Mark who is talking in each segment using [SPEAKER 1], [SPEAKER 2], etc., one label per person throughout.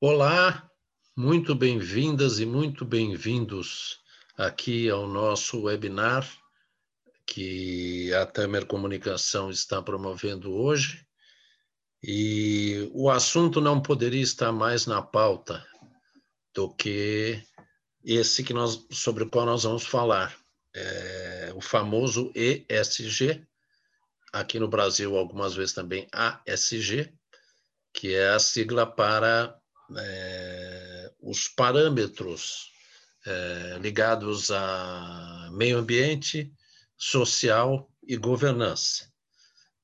[SPEAKER 1] Olá, muito bem-vindas e muito bem-vindos aqui ao nosso webinar que a Tamer Comunicação está promovendo hoje. E o assunto não poderia estar mais na pauta do que esse que nós, sobre o qual nós vamos falar, é o famoso ESG, aqui no Brasil algumas vezes também ASG, que é a sigla para é, os parâmetros é, ligados a meio ambiente, social e governança.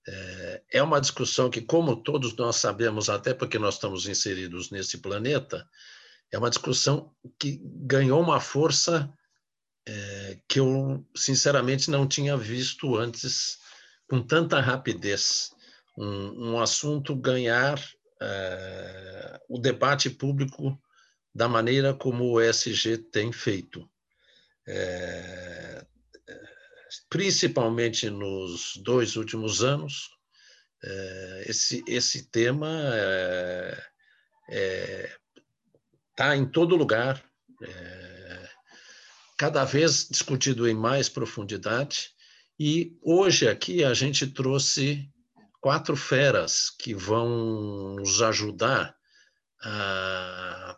[SPEAKER 1] É, é uma discussão que, como todos nós sabemos, até porque nós estamos inseridos nesse planeta, é uma discussão que ganhou uma força é, que eu, sinceramente, não tinha visto antes com tanta rapidez. Um, um assunto ganhar é, o debate público da maneira como o ESG tem feito. É, principalmente nos dois últimos anos, é, esse, esse tema está é, em todo lugar, cada vez discutido em mais profundidade, e hoje aqui a gente trouxe quatro feras que vão nos ajudar a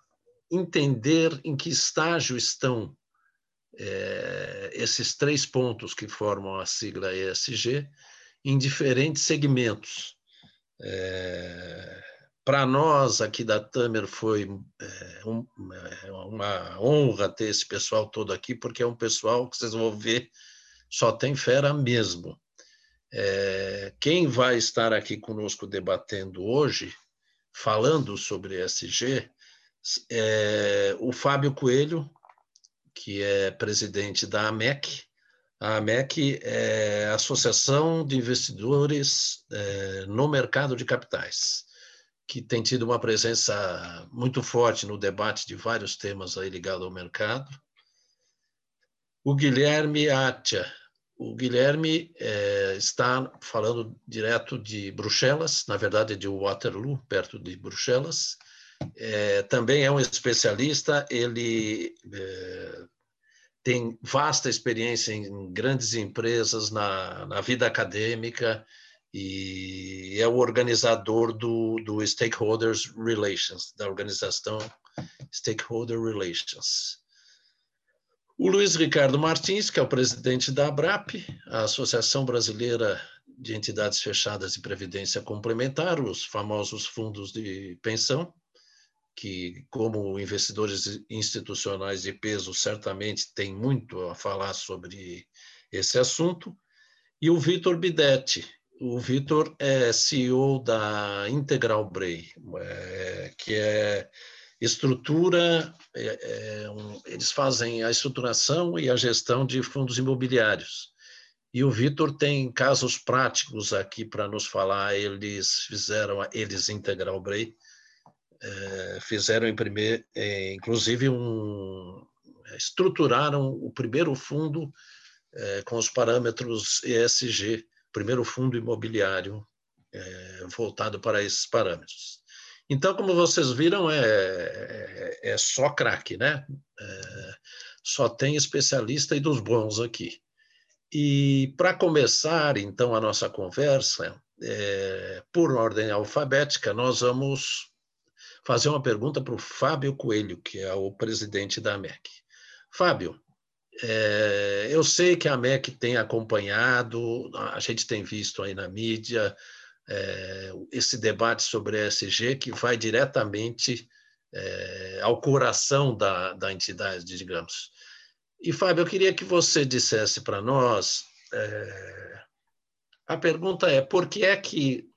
[SPEAKER 1] entender em que estágio estão é, esses três pontos que formam a sigla ESG em diferentes segmentos. É, Para nós aqui da Tamer foi é, uma honra ter esse pessoal todo aqui, porque é um pessoal que vocês vão ver só tem fera mesmo. É, quem vai estar aqui conosco debatendo hoje, falando sobre ESG, é o Fábio Coelho, que é presidente da AMEC. A AMEC é a Associação de Investidores é, no Mercado de Capitais, que tem tido uma presença muito forte no debate de vários temas aí ligados ao mercado. O Guilherme Atia, o Guilherme é, está falando direto de Bruxelas, na verdade de Waterloo, perto de Bruxelas. É, também é um especialista, ele é, tem vasta experiência em grandes empresas na, na vida acadêmica e é o organizador do, do Stakeholders Relations, da organização Stakeholder Relations. O Luiz Ricardo Martins, que é o presidente da ABRAP, a Associação Brasileira de Entidades Fechadas de Previdência Complementar, os famosos fundos de pensão, que, como investidores institucionais de peso, certamente tem muito a falar sobre esse assunto, e o Vitor Bidetti. O Vitor é CEO da Integral Bray, é, que é estrutura, é, é, um, eles fazem a estruturação e a gestão de fundos imobiliários. E o Vitor tem casos práticos aqui para nos falar. Eles fizeram, eles Integral Bray, é, fizeram imprimir, é, inclusive um, estruturaram o primeiro fundo é, com os parâmetros ESG, primeiro fundo imobiliário é, voltado para esses parâmetros. Então, como vocês viram, é, é, é só craque, né? É, só tem especialista e dos bons aqui. E para começar, então, a nossa conversa, é, por ordem alfabética, nós vamos fazer uma pergunta para o Fábio Coelho, que é o presidente da AMEC. Fábio, é, eu sei que a AMEC tem acompanhado, a gente tem visto aí na mídia, é, esse debate sobre ESG que vai diretamente é, ao coração da, da entidade, digamos. E, Fábio, eu queria que você dissesse para nós, é, a pergunta é, por que é que,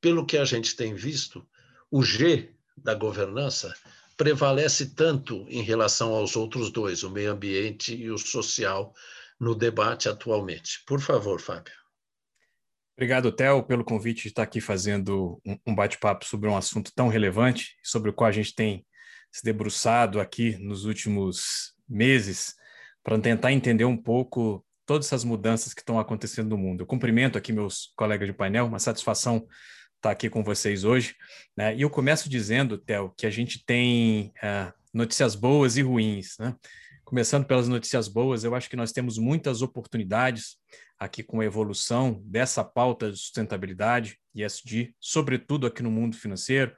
[SPEAKER 1] pelo que a gente tem visto, o G da governança prevalece tanto em relação aos outros dois, o meio ambiente e o social, no debate atualmente? Por favor, Fábio.
[SPEAKER 2] Obrigado, Theo, pelo convite de estar aqui fazendo um bate-papo sobre um assunto tão relevante, sobre o qual a gente tem se debruçado aqui nos últimos meses, para tentar entender um pouco todas essas mudanças que estão acontecendo no mundo. Eu cumprimento aqui meus colegas de painel, uma satisfação estar aqui com vocês hoje. Né? E eu começo dizendo, Theo, que a gente tem uh, notícias boas e ruins. Né? Começando pelas notícias boas, eu acho que nós temos muitas oportunidades aqui com a evolução dessa pauta de sustentabilidade, ESG, sobretudo aqui no mundo financeiro,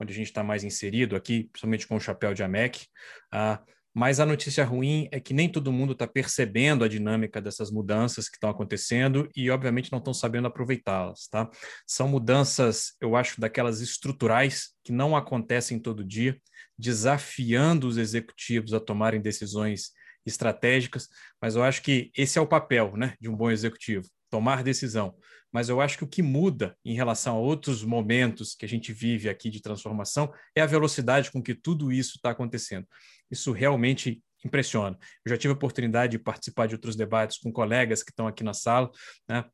[SPEAKER 2] onde a gente está mais inserido aqui, principalmente com o chapéu de AMEC. Uh, mas a notícia ruim é que nem todo mundo está percebendo a dinâmica dessas mudanças que estão acontecendo e, obviamente, não estão sabendo aproveitá-las. Tá? São mudanças, eu acho, daquelas estruturais que não acontecem todo dia, desafiando os executivos a tomarem decisões estratégicas, mas eu acho que esse é o papel né, de um bom executivo, tomar decisão. Mas eu acho que o que muda em relação a outros momentos que a gente vive aqui de transformação é a velocidade com que tudo isso está acontecendo. Isso realmente impressiona. Eu já tive a oportunidade de participar de outros debates com colegas que estão aqui na sala, né?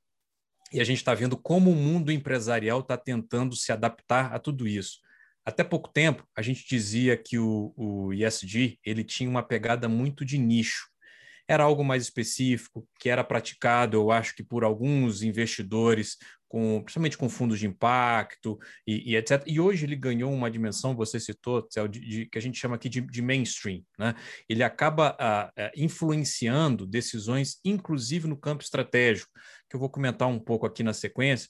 [SPEAKER 2] E a gente está vendo como o mundo empresarial está tentando se adaptar a tudo isso. Até pouco tempo, a gente dizia que o, o ESG ele tinha uma pegada muito de nicho era algo mais específico, que era praticado, eu acho que por alguns investidores, com, principalmente com fundos de impacto e, e, etc. E hoje ele ganhou uma dimensão, você citou, de, de, que a gente chama aqui de, de mainstream. Né? Ele acaba a, a, influenciando decisões, inclusive no campo estratégico, que eu vou comentar um pouco aqui na sequência,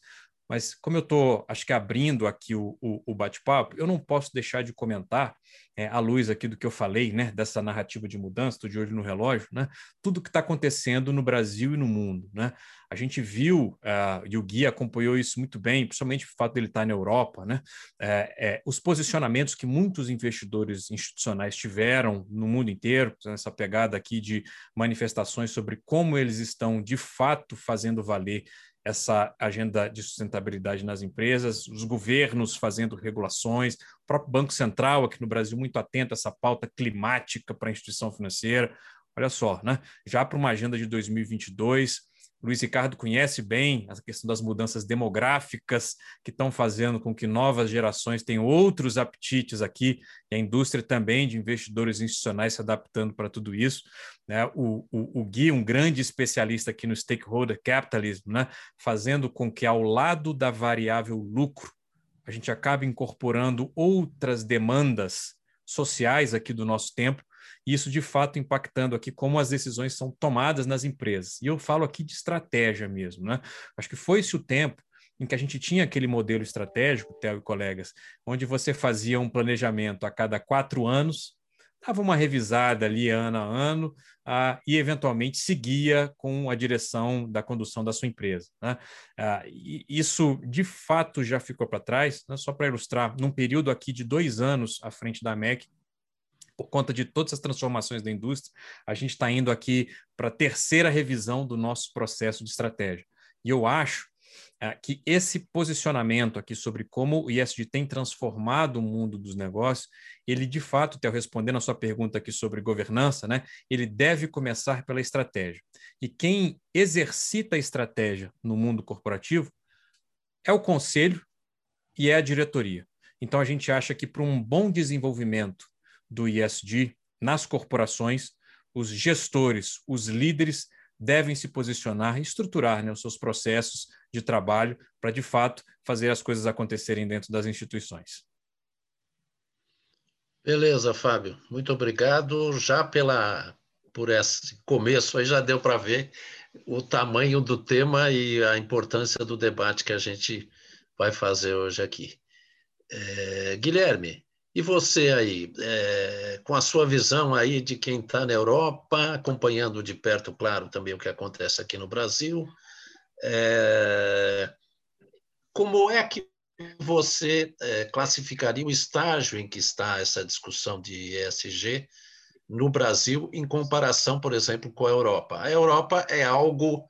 [SPEAKER 2] mas como eu estou, acho que abrindo aqui o, o, o bate-papo, eu não posso deixar de comentar, é, à luz aqui do que eu falei, né, dessa narrativa de mudança, estou de olho no relógio, né, tudo que está acontecendo no Brasil e no mundo. Né? A gente viu, uh, e o Gui acompanhou isso muito bem, principalmente o fato dele estar tá na Europa, né, é, é, os posicionamentos que muitos investidores institucionais tiveram no mundo inteiro, essa pegada aqui de manifestações sobre como eles estão de fato fazendo valer essa agenda de sustentabilidade nas empresas, os governos fazendo regulações, o próprio Banco Central aqui no Brasil muito atento a essa pauta climática para a instituição financeira. Olha só, né? já para uma agenda de 2022, Luiz Ricardo conhece bem a questão das mudanças demográficas que estão fazendo com que novas gerações tenham outros apetites aqui, e a indústria também de investidores institucionais se adaptando para tudo isso. Né? O, o, o Gui, um grande especialista aqui no stakeholder capitalism, né? fazendo com que, ao lado da variável lucro, a gente acabe incorporando outras demandas sociais aqui do nosso tempo isso de fato impactando aqui como as decisões são tomadas nas empresas. E eu falo aqui de estratégia mesmo, né? Acho que foi esse o tempo em que a gente tinha aquele modelo estratégico, Theo e colegas, onde você fazia um planejamento a cada quatro anos, dava uma revisada ali ano a ano ah, e eventualmente seguia com a direção da condução da sua empresa. Né? Ah, isso de fato já ficou para trás, né? só para ilustrar, num período aqui de dois anos à frente da MEC, por conta de todas as transformações da indústria, a gente está indo aqui para a terceira revisão do nosso processo de estratégia. E eu acho é, que esse posicionamento aqui sobre como o ISD tem transformado o mundo dos negócios, ele de fato, Theo, respondendo a sua pergunta aqui sobre governança, né, ele deve começar pela estratégia. E quem exercita a estratégia no mundo corporativo é o conselho e é a diretoria. Então a gente acha que para um bom desenvolvimento do ISD nas corporações, os gestores, os líderes devem se posicionar e estruturar né, os seus processos de trabalho para, de fato, fazer as coisas acontecerem dentro das instituições.
[SPEAKER 1] Beleza, Fábio. Muito obrigado. Já pela por esse começo aí já deu para ver o tamanho do tema e a importância do debate que a gente vai fazer hoje aqui. É, Guilherme, e você aí, é, com a sua visão aí de quem está na Europa, acompanhando de perto, claro, também o que acontece aqui no Brasil, é, como é que você é, classificaria o estágio em que está essa discussão de ESG no Brasil em comparação, por exemplo, com a Europa? A Europa é algo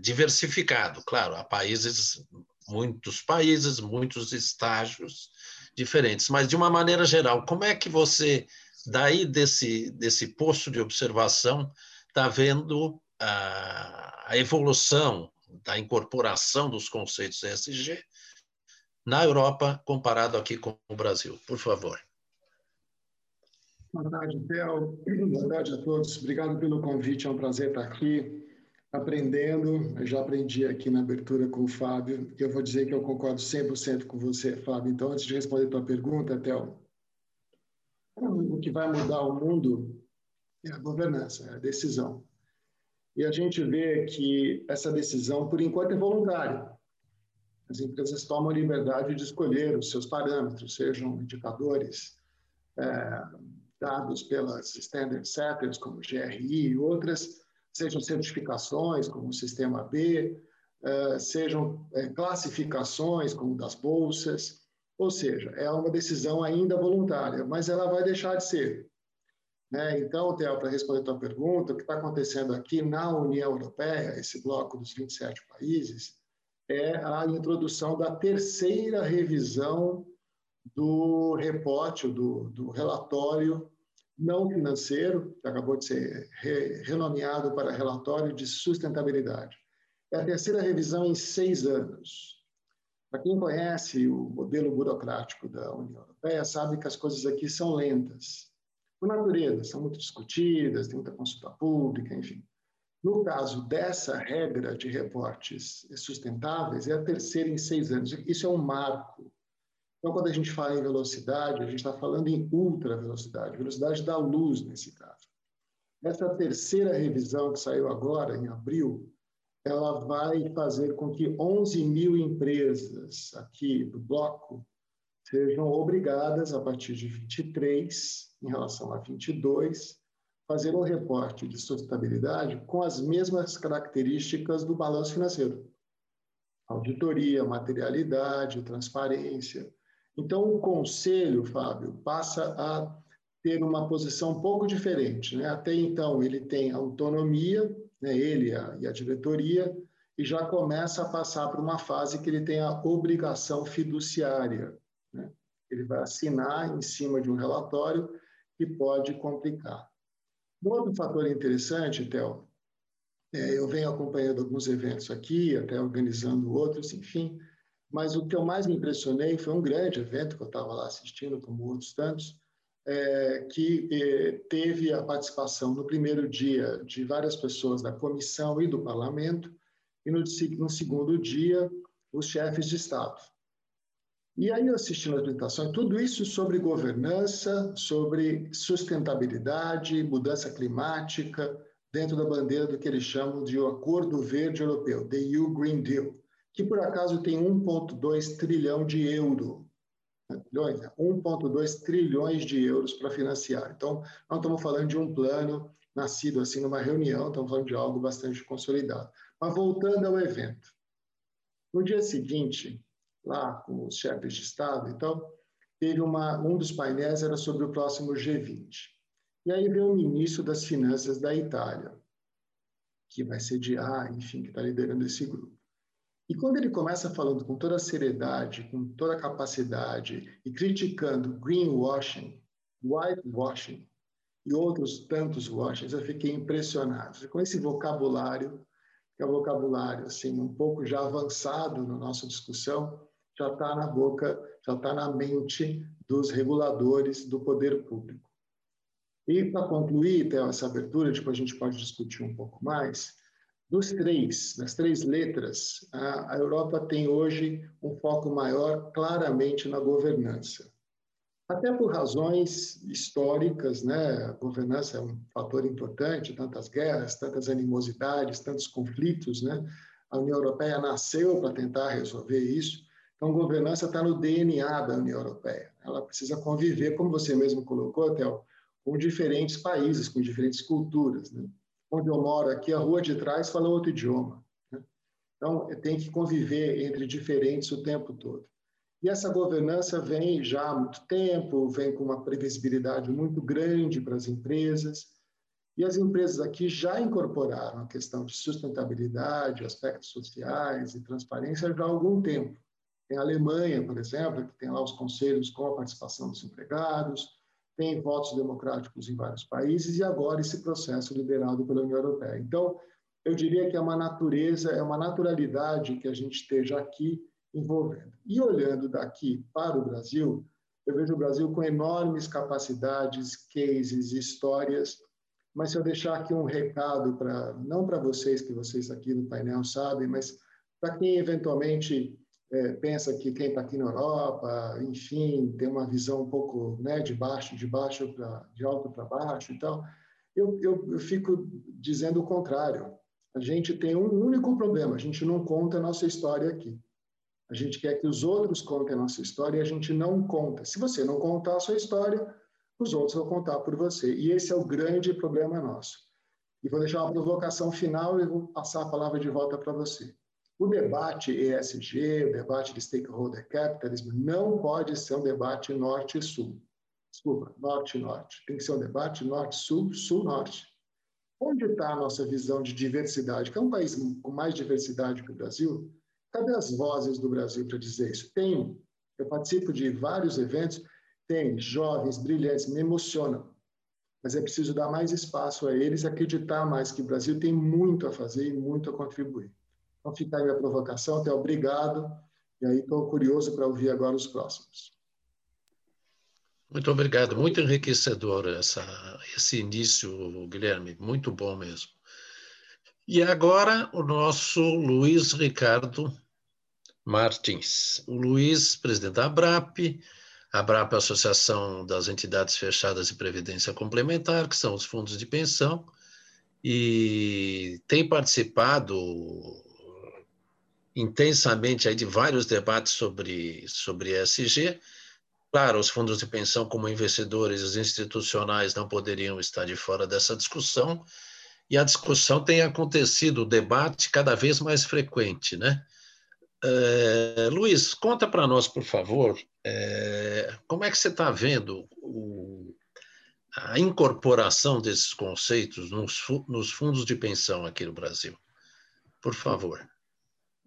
[SPEAKER 1] diversificado, claro, há países, muitos países, muitos estágios, diferentes. Mas, de uma maneira geral, como é que você, daí desse, desse posto de observação, está vendo a, a evolução da incorporação dos conceitos ESG na Europa comparado aqui com o Brasil? Por favor.
[SPEAKER 3] Boa tarde, Theo. Boa tarde a todos. Obrigado pelo convite. É um prazer estar aqui aprendendo. Eu já aprendi aqui na abertura com o Fábio. E eu vou dizer que eu concordo 100% com você, Fábio. Então, antes de responder a tua pergunta, Theo, o que vai mudar o mundo é a governança, é a decisão. E a gente vê que essa decisão, por enquanto, é voluntária. As empresas tomam a liberdade de escolher os seus parâmetros, sejam indicadores é, dados pelas standard setters, como GRI e outras, sejam certificações, como o Sistema B, é, sejam é, classificações, como das bolsas, ou seja, é uma decisão ainda voluntária, mas ela vai deixar de ser. Né? Então, Theo, para responder a tua pergunta, o que está acontecendo aqui na União Europeia, esse bloco dos 27 países, é a introdução da terceira revisão do reporte, do, do relatório não financeiro, que acabou de ser re, renomeado para relatório de sustentabilidade. É a terceira revisão em seis anos. Para quem conhece o modelo burocrático da União Europeia, sabe que as coisas aqui são lentas. Por natureza, são muito discutidas, tem muita consulta pública, enfim. No caso dessa regra de reportes sustentáveis, é a terceira em seis anos. Isso é um marco. Então, quando a gente fala em velocidade, a gente está falando em ultra velocidade, velocidade da luz nesse caso. Essa terceira revisão que saiu agora, em abril, ela vai fazer com que 11 mil empresas aqui do bloco sejam obrigadas, a partir de 23, em relação a 22, fazer um reporte de sustentabilidade com as mesmas características do balanço financeiro. Auditoria, materialidade, transparência. Então, o conselho, Fábio, passa a ter uma posição um pouco diferente. Né? Até então, ele tem autonomia, né? ele e a diretoria, e já começa a passar por uma fase que ele tem a obrigação fiduciária. Né? Ele vai assinar em cima de um relatório que pode complicar. Um outro fator interessante, Theo, é, eu venho acompanhando alguns eventos aqui, até organizando outros, enfim, mas o que eu mais me impressionei foi um grande evento que eu estava lá assistindo, como outros tantos, é, que é, teve a participação no primeiro dia de várias pessoas da comissão e do parlamento, e no, no segundo dia, os chefes de Estado. E aí, assistindo a apresentação, tudo isso sobre governança, sobre sustentabilidade, mudança climática, dentro da bandeira do que eles chamam de o Acordo Verde Europeu, the EU Green Deal, que por acaso tem 1,2 trilhão de euro. 1,2 trilhões de euros para financiar. Então, não estamos falando de um plano nascido assim numa reunião, estamos falando de algo bastante consolidado. Mas voltando ao evento. No dia seguinte, lá com os chefes de Estado. Então, teve uma, um dos painéis era sobre o próximo G20. E aí veio o ministro das Finanças da Itália, que vai sediar, enfim, que está liderando esse grupo. E quando ele começa falando com toda a seriedade, com toda a capacidade e criticando greenwashing, whitewashing e outros tantos washings, eu fiquei impressionado com esse vocabulário, que é um vocabulário assim um pouco já avançado na nossa discussão, já está na boca, já está na mente dos reguladores do poder público. E para concluir, Theo, essa abertura, depois a gente pode discutir um pouco mais, dos três, das três letras, a, a Europa tem hoje um foco maior claramente na governança. Até por razões históricas, né? A governança é um fator importante, tantas guerras, tantas animosidades, tantos conflitos, né? A União Europeia nasceu para tentar resolver isso. Então, governança está no DNA da União Europeia. Ela precisa conviver, como você mesmo colocou, Theo, com diferentes países, com diferentes culturas. Né? Onde eu moro aqui, a rua de trás fala outro idioma. Né? Então, tem que conviver entre diferentes o tempo todo. E essa governança vem já há muito tempo, vem com uma previsibilidade muito grande para as empresas. E as empresas aqui já incorporaram a questão de sustentabilidade, aspectos sociais e transparência já há algum tempo. Tem a Alemanha, por exemplo, que tem lá os conselhos com a participação dos empregados, tem votos democráticos em vários países e agora esse processo liderado pela União Europeia. Então, eu diria que é uma natureza, é uma naturalidade que a gente esteja aqui envolvendo. E olhando daqui para o Brasil, Eu vejo o Brasil com enormes capacidades, cases, histórias, mas se eu deixar aqui um recado para não para vocês que vocês aqui no painel sabem, mas para quem eventualmente é, pensa que quem está aqui na Europa, enfim, tem uma visão um pouco né, de baixo, de baixo para de alto para baixo e tal, eu, eu, eu fico dizendo o contrário. A gente tem um único problema: a gente não conta a nossa história aqui. A gente quer que os outros contem a nossa história e a gente não conta. Se você não contar a sua história, os outros vão contar por você. E esse é o grande problema nosso. E vou deixar uma provocação final e vou passar a palavra de volta para você. O debate ESG, o debate de stakeholder capitalism, não pode ser um debate norte sul. Desculpa, norte-norte. Tem que ser um debate norte-sul, sul-norte. Onde está a nossa visão de diversidade? Que é um país com mais diversidade que o Brasil. Cadê as vozes do Brasil para dizer isso? Tem. Eu participo de vários eventos tem jovens brilhantes, me emocionam. Mas é preciso dar mais espaço a eles, acreditar mais que o Brasil tem muito a fazer e muito a contribuir. Então, fica aí a provocação, até obrigado. E aí estou curioso para ouvir agora os próximos.
[SPEAKER 1] Muito obrigado, muito enriquecedor essa, esse início, Guilherme, muito bom mesmo. E agora o nosso Luiz Ricardo Martins. O Luiz, presidente da ABRAP, a ABRAP é a Associação das Entidades Fechadas de Previdência Complementar, que são os fundos de pensão, e tem participado intensamente aí de vários debates sobre, sobre ESG. Claro, os fundos de pensão, como investidores institucionais, não poderiam estar de fora dessa discussão, e a discussão tem acontecido, o debate cada vez mais frequente, né? É, Luiz, conta para nós, por favor, é, como é que você está vendo o, a incorporação desses conceitos nos, nos, fundos de pensão aqui no Brasil? Por favor.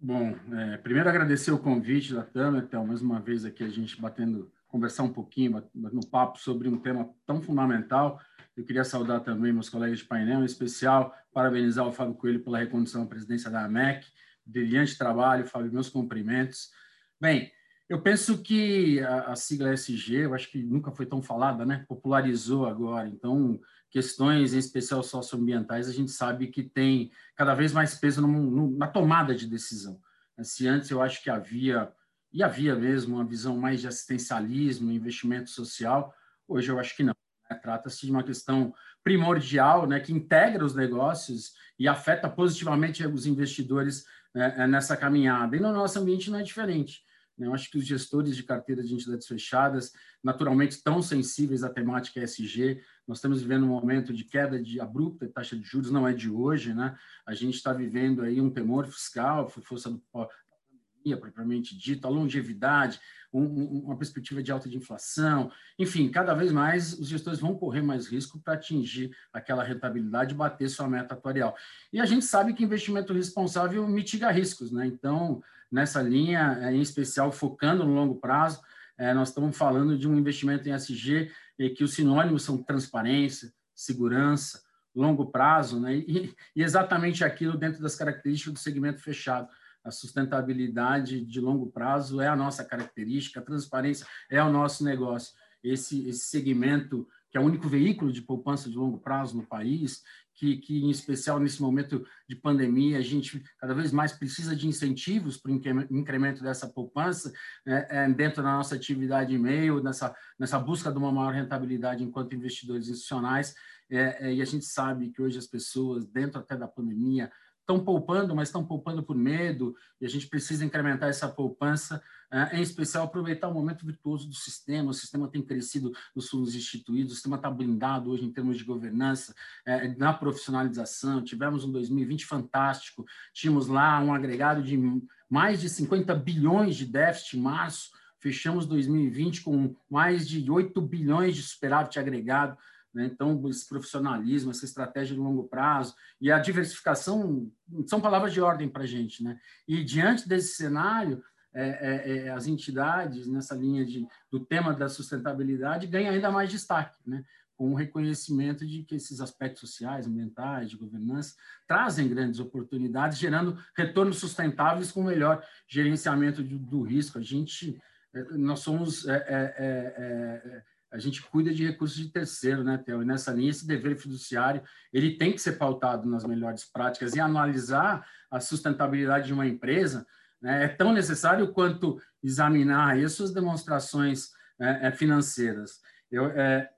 [SPEAKER 4] Bom, é, primeiro agradecer o convite da Tâmara, então, mais uma vez aqui a gente batendo, conversar um pouquinho no papo sobre um tema tão fundamental. Eu queria saudar também meus colegas de painel, em especial parabenizar o Fábio Coelho pela recondução à presidência da AMEC. Brilhante trabalho, Fábio, meus cumprimentos. Bem, eu penso que a, a, sigla SG, eu acho que nunca foi tão falada, né? Popularizou agora. Então, questões, em especial socioambientais, a gente sabe que tem cada vez mais peso no, no, na tomada de decisão. Se antes eu acho que havia, e havia mesmo, uma visão mais de assistencialismo, investimento social, hoje eu acho que não. Né? Trata-se de uma questão primordial, né, que integra os negócios e afeta positivamente os investidores né, nessa caminhada. E no nosso ambiente não é diferente. Né? Eu acho que os gestores de carteira de entidades fechadas, naturalmente tão sensíveis à temática ESG, nós estamos vivendo um momento de queda de abrupta de taxa de juros, não é de hoje, né? A gente está vivendo aí um temor fiscal, força pandemia, propriamente dito, a longevidade, um, uma perspectiva de alta de inflação, enfim, cada vez mais os gestores vão correr mais risco para atingir aquela rentabilidade e bater sua meta atuarial. E a gente sabe que investimento responsável mitiga riscos, né? Então, nessa linha, em especial focando no longo prazo. É, nós estamos falando de um investimento em SG e que os sinônimos são transparência, segurança, longo prazo, né? E, e, exatamente aquilo dentro das características do segmento fechado. A sustentabilidade de longo prazo é a nossa característica, a transparência é o nosso negócio. Esse, esse segmento, que é o único veículo de poupança de longo prazo no país, que, que, em especial nesse momento de pandemia, a gente cada vez mais precisa de incentivos para o incremento dessa poupança né, é, dentro da nossa atividade e-mail, nessa, nessa busca de uma maior rentabilidade enquanto investidores institucionais. É, é, e a gente sabe que hoje as pessoas, dentro até da pandemia, estão poupando, mas estão poupando por medo, e a gente precisa incrementar essa poupança, eh, em especial aproveitar o momento virtuoso do sistema. O sistema tem crescido nos fundos instituídos, o sistema está blindado hoje em termos de governança, eh, na profissionalização. Tivemos um 2020 fantástico, tínhamos lá um agregado de mais de 50 bilhões de déficit em março, fechamos 2020 com mais de 8 bilhões de superávit agregado. Né? Então, esse profissionalismo, essa estratégia de longo prazo e a diversificação são palavras de ordem para a gente. Né? E diante desse cenário, é, é, é, as entidades nessa linha de, do tema da sustentabilidade ganham ainda mais destaque, né? com o reconhecimento de que esses aspectos sociais, ambientais, de governança, trazem grandes oportunidades, gerando retornos sustentáveis com melhor gerenciamento do, do risco. A gente nós somos é, é, a gente cuida de recursos de terceiro, né, Theo? E nessa linha, esse dever fiduciário ele tem que ser pautado nas melhores práticas e analisar a sustentabilidade de uma empresa né, é tão necessário quanto examinar as suas demonstrações é, é, financeiras. Eu, é,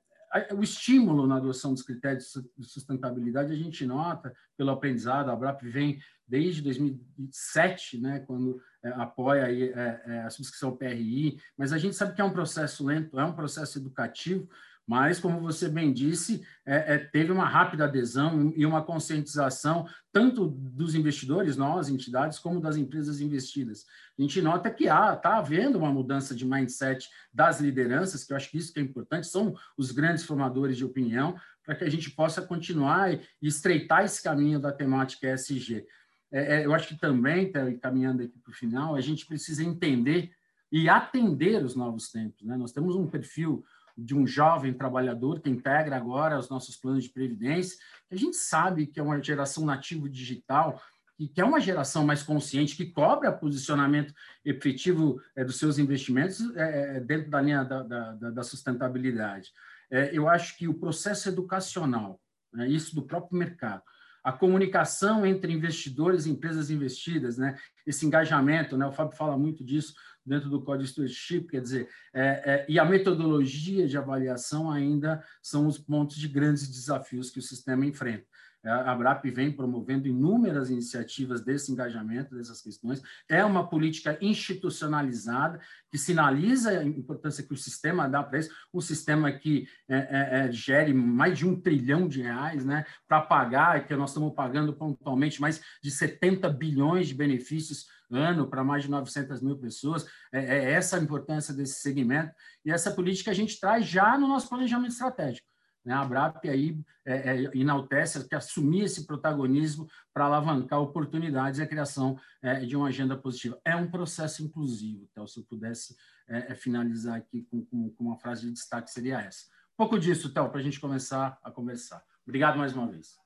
[SPEAKER 4] o estímulo na adoção dos critérios de sustentabilidade a gente nota pelo aprendizado, a BRAP vem desde 2007, né, quando é, apoia aí, é, a subscrição PRI, mas a gente sabe que é um processo lento, é um processo educativo, mas, como você bem disse, é, é, teve uma rápida adesão e uma conscientização, tanto dos investidores, nós, entidades, como das empresas investidas. A gente nota que está havendo uma mudança de mindset das lideranças, que eu acho que isso que é importante, são os grandes formadores de opinião, para que a gente possa continuar e estreitar esse caminho da temática ESG. É, é, eu acho que também, tá, caminhando aqui para o final, a gente precisa entender e atender os novos tempos. Né? Nós temos um perfil de um jovem trabalhador que integra agora os nossos planos de previdência, que a gente sabe que é uma geração nativo digital, que é uma geração mais consciente, que cobra posicionamento efetivo é, dos seus investimentos é, é, dentro da linha da, da, da sustentabilidade. É, eu acho que o processo educacional, né, isso do próprio mercado, a comunicação entre investidores e empresas investidas, né? esse engajamento, né? o Fábio fala muito disso dentro do Código Stewardship, quer dizer, é, é, e a metodologia de avaliação ainda são os pontos de grandes desafios que o sistema enfrenta. É, a ABRAP vem promovendo inúmeras iniciativas desse engajamento, dessas questões. É uma política institucionalizada que sinaliza a importância que o sistema dá para isso, um sistema que é, é, é, gere mais de um trilhão de reais né, para pagar, que nós estamos pagando pontualmente mais de 70 bilhões de benefícios ano para mais de 900 mil pessoas. É, é essa a importância desse segmento. E essa política a gente traz já no nosso planejamento estratégico. Né? A ABRAP aí é, é, que assumir esse protagonismo para alavancar oportunidades e a criação é, de uma agenda positiva. É um processo inclusivo, então, se eu pudesse é, é, finalizar aqui com, com, com, uma frase de destaque, seria essa. Um pouco disso, Théo, para a gente começar a conversar. Obrigado mais uma vez.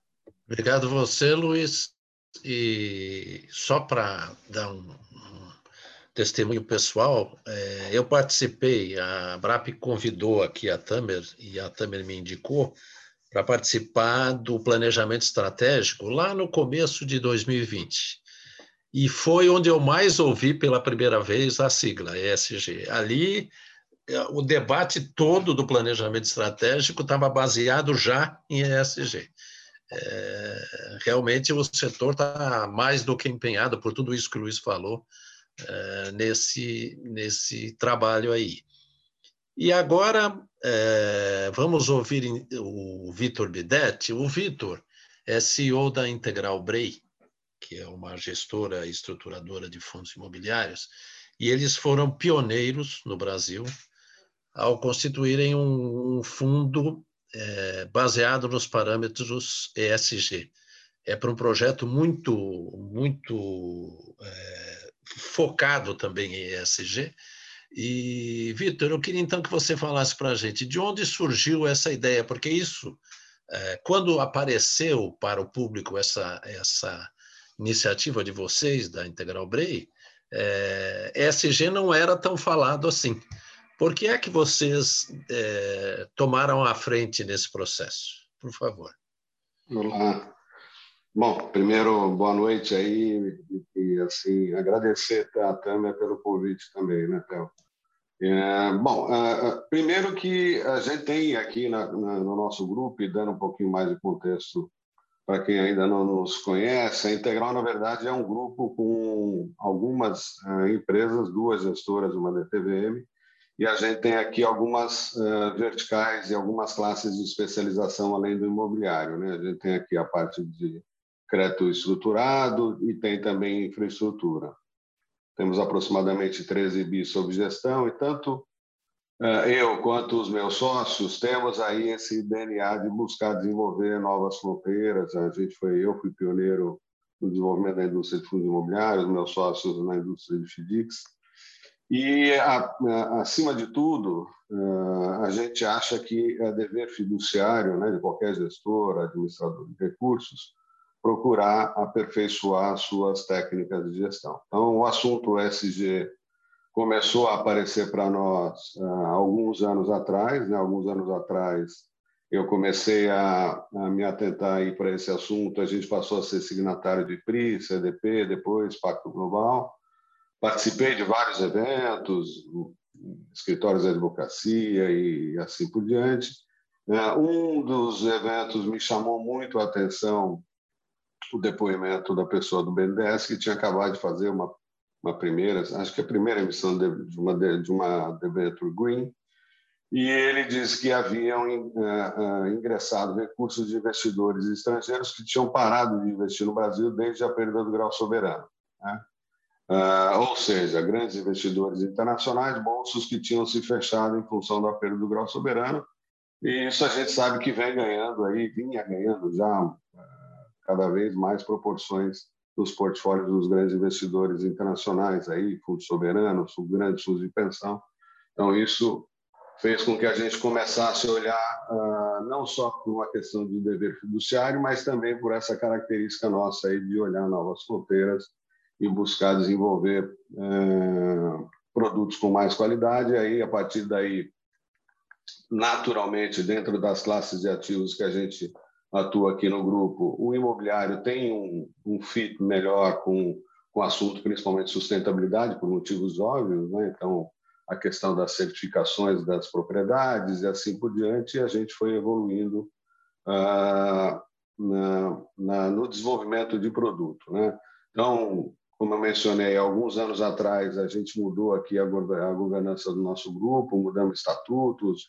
[SPEAKER 1] Obrigado você, Luiz. E só para dar um, testemunho pessoal, é, eu participei, a BRAP convidou aqui a Tamer, e a Tamer me indicou, para participar do planejamento estratégico lá no começo de 2020. E foi onde eu mais ouvi pela primeira vez a sigla ESG. Ali, é, o debate todo do planejamento estratégico estava baseado já em ESG. É, realmente o setor está mais do que empenhado por tudo isso que o Luiz falou, é, nesse, nesse trabalho aí. E agora é, vamos ouvir o Vitor Bidetti. O Vitor é CEO da Integral Brei, que é uma gestora e estruturadora de fundos imobiliários, e eles foram pioneiros no Brasil ao constituírem um, um fundo é, baseado nos parâmetros ESG. É para um projeto muito, muito é, focado também em ESG. E, Vitor, eu queria então que você falasse para a gente de onde surgiu essa ideia, porque isso, é, quando apareceu para o público essa, essa iniciativa de vocês, da Integral Brei, é, ESG não era tão falado assim. Por que é que vocês é, tomaram a frente nesse processo? Por favor.
[SPEAKER 5] Olá. Bom, primeiro, boa noite aí e, assim, agradecer a Tâmia pelo convite também, né, Théo? É, bom, uh, primeiro que a gente tem aqui na, na, no nosso grupo, e dando um pouquinho mais de contexto para quem ainda não nos conhece, a Integral, na verdade, é um grupo com algumas uh, empresas, duas gestoras, uma da TVM, e a gente tem aqui algumas uh, verticais e algumas classes de especialização além do imobiliário. Né? A gente tem aqui a parte de crédito estruturado e tem também infraestrutura. Temos aproximadamente 13 bi sob gestão e tanto eh, eu quanto os meus sócios temos aí esse DNA de buscar desenvolver novas fronteiras. A gente foi, eu fui pioneiro no desenvolvimento da indústria de fundos imobiliários, meus sócios na indústria de FDICs. E, acima de tudo, eh, a gente acha que é dever fiduciário né, de qualquer gestor, administrador de recursos, procurar aperfeiçoar suas técnicas de gestão. Então, o assunto SG começou a aparecer para nós há alguns anos atrás, né? Alguns anos atrás eu comecei a, a me atentar aí para esse assunto. A gente passou a ser signatário de PRI, CDP, depois Pacto Global. Participei de vários eventos, escritórios de advocacia e assim por diante. É, um dos eventos me chamou muito a atenção o depoimento da pessoa do BNDES que tinha acabado de fazer uma, uma primeira, acho que a primeira emissão de, de uma de uma debenture green, e ele disse que haviam uh, uh, ingressado recursos de investidores estrangeiros que tinham parado de investir no Brasil desde a perda do grau soberano. Né? Uh, ou seja, grandes investidores internacionais, bolsos que tinham se fechado em função da perda do grau soberano, e isso a gente sabe que vem ganhando aí, vinha ganhando já cada vez mais proporções nos portfólios dos grandes investidores internacionais aí, fundos soberanos, grandes fundos de pensão. Então isso fez com que a gente começasse a olhar uh, não só por uma questão de dever fiduciário, mas também por essa característica nossa aí de olhar novas fronteiras e buscar desenvolver uh, produtos com mais qualidade. Aí, a partir daí, naturalmente, dentro das classes de ativos que a gente atua aqui no grupo, o imobiliário tem um, um fit melhor com, com o assunto, principalmente sustentabilidade, por motivos óbvios, né? Então, a questão das certificações das propriedades e assim por diante, a gente foi evoluindo ah, na, na, no desenvolvimento de produto. Né? Então, como eu mencionei, alguns anos atrás a gente mudou aqui a, governança do nosso grupo, mudamos estatutos,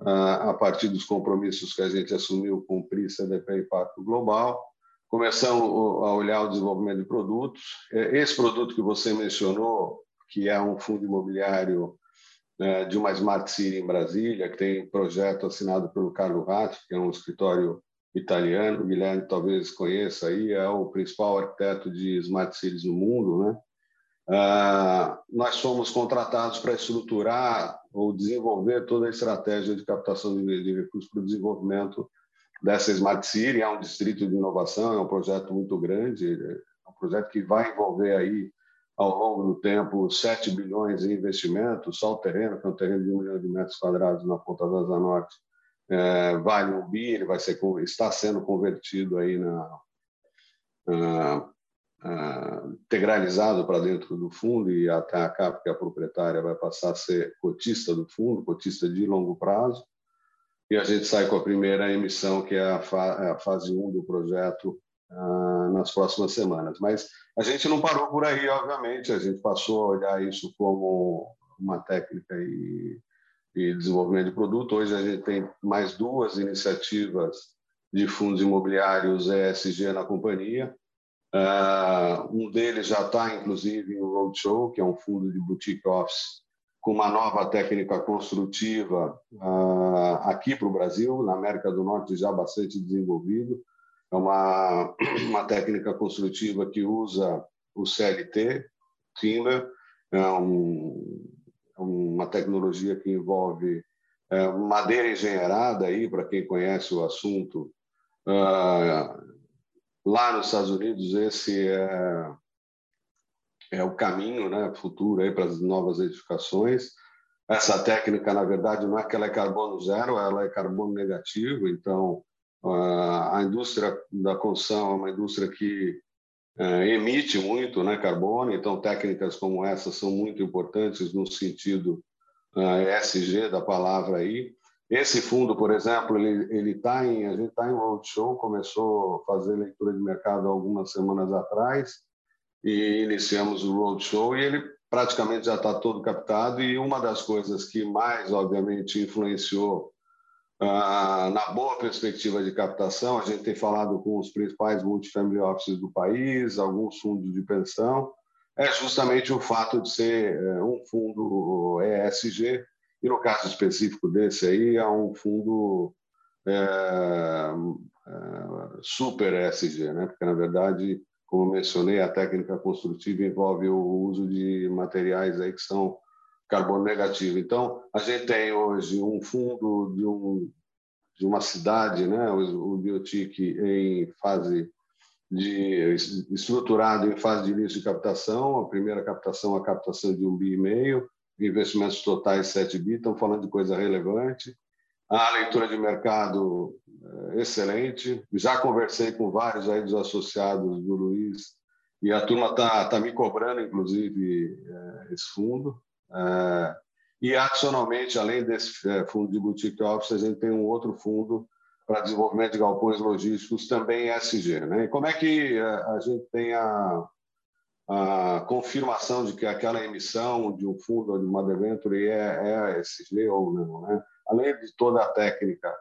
[SPEAKER 5] a partir dos compromissos que a gente assumiu com o PRI, CDP e Pacto Global, começamos a olhar o desenvolvimento de produtos. É, esse produto que você mencionou, que é um fundo imobiliário né, de uma Smart City em Brasília, que tem projeto assinado pelo Carlo Ratti, que é um escritório italiano, o Guilherme talvez conheça aí, é o principal arquiteto de Smart Cities no mundo, né? Ah, nós fomos contratados para estruturar ou desenvolver toda a estratégia de captação de, de recursos para o desenvolvimento dessa Smart City. É um distrito de inovação, é um projeto muito grande, é um projeto que vai envolver aí ao longo do tempo 7 bilhões em investimento, só o terreno, que é um terreno de um milhão de metros quadrados na Ponta da Asa Norte, é, vale um bi, ele vai ser, está sendo convertido aí na, na integralizado para dentro do fundo e até a CAP, que é a proprietária, vai passar a ser cotista do fundo, cotista de longo prazo. E a gente sai com a primeira emissão, que é a, fa a fase 1 do projeto, ah, nas próximas semanas. Mas a gente não parou por aí, obviamente, a gente passou a olhar isso como uma técnica e, e desenvolvimento de produto. Hoje a gente tem mais duas iniciativas de fundos imobiliários ESG na companhia. Uh, um deles já está, inclusive, em Roadshow, que é um fundo de boutique office com uma nova técnica construtiva uh, aqui para o Brasil, na América do Norte já bastante desenvolvido. É uma, uma técnica construtiva que usa o CLT, Timber, é um, é uma tecnologia que envolve é, madeira engenheirada, para quem conhece o assunto. Uh, lá nos Estados Unidos, esse é, é o caminho né, futuro aí para as novas edificações. Essa técnica, na verdade, não é que ela é carbono zero, ela é carbono negativo, então a indústria da construção é uma indústria que é, emite muito né, carbono, então técnicas como essa são muito importantes no sentido é, ESG da palavra aí. Esse fundo, por exemplo, ele ele está em a gente está em roadshow, começou a fazer leitura de mercado algumas semanas atrás e iniciamos o roadshow e ele praticamente já está todo captado e uma das coisas que mais obviamente influenciou ah, na boa perspectiva de captação, a gente tem falado com os principais multifamily offices do país, alguns fundos de pensão, é justamente o fato de ser eh, um fundo ESG, e no caso específico desse aí, é um fundo é, é, super ESG, né? porque, na verdade, como mencionei, a técnica construtiva envolve o uso de materiais aí que são carbono negativo. Então, a gente tem hoje um fundo de, um, de uma cidade, né, o, o Biotic, em fase de, estruturado em fase de início de captação, a primeira captação, a captação de um bi e meio, investimentos totais 7 bi, estamos falando de coisa relevante. A leitura de mercado é, excelente. Já conversei com vários aí dos associados do Luiz e a turma está tá me cobrando, inclusive, é, esse fundo. É, e, adicionalmente, além desse fundo de boutique office, a gente tem um outro fundo para desenvolvimento de galpões logísticos, também ESG. Né? E como é que a gente tem a, a confirmação de que aquela emissão de um fundo de uma debenture é, é ESG ou não? Né? Além de toda a técnica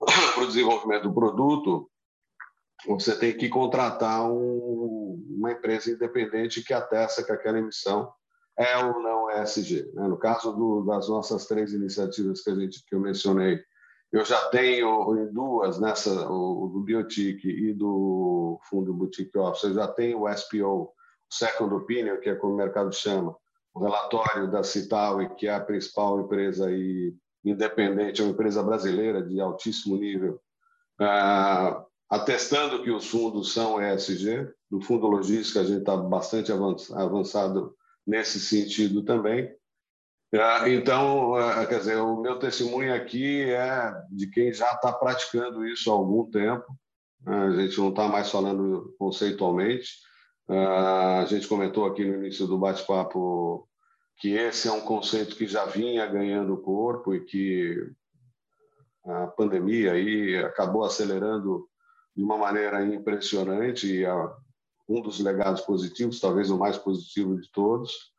[SPEAKER 5] para o desenvolvimento do produto, você tem que contratar um, uma empresa independente que atesta que aquela emissão é ou não ESG. Né? No caso do, das nossas três iniciativas que, a gente, que eu mencionei, eu já tenho em duas, nessa, o, do Biotic e do Fundo Boutique Office, eu já tenho o SPO, Second Opinion, que é como o mercado chama, o relatório da Citaui, que é a principal empresa independente, é uma empresa brasileira de altíssimo nível, ah, atestando que os fundos são ESG. No fundo logística, a gente está bastante avançado nesse sentido também. Ah, então, ah, quer dizer, o meu testemunho aqui é de quem já está praticando isso há algum tempo. A gente não está mais falando conceitualmente. A gente comentou aqui no início do bate-papo que esse é um conceito que já vinha ganhando corpo e que a pandemia aí acabou acelerando de uma maneira impressionante e um dos legados positivos, talvez o mais positivo de todos.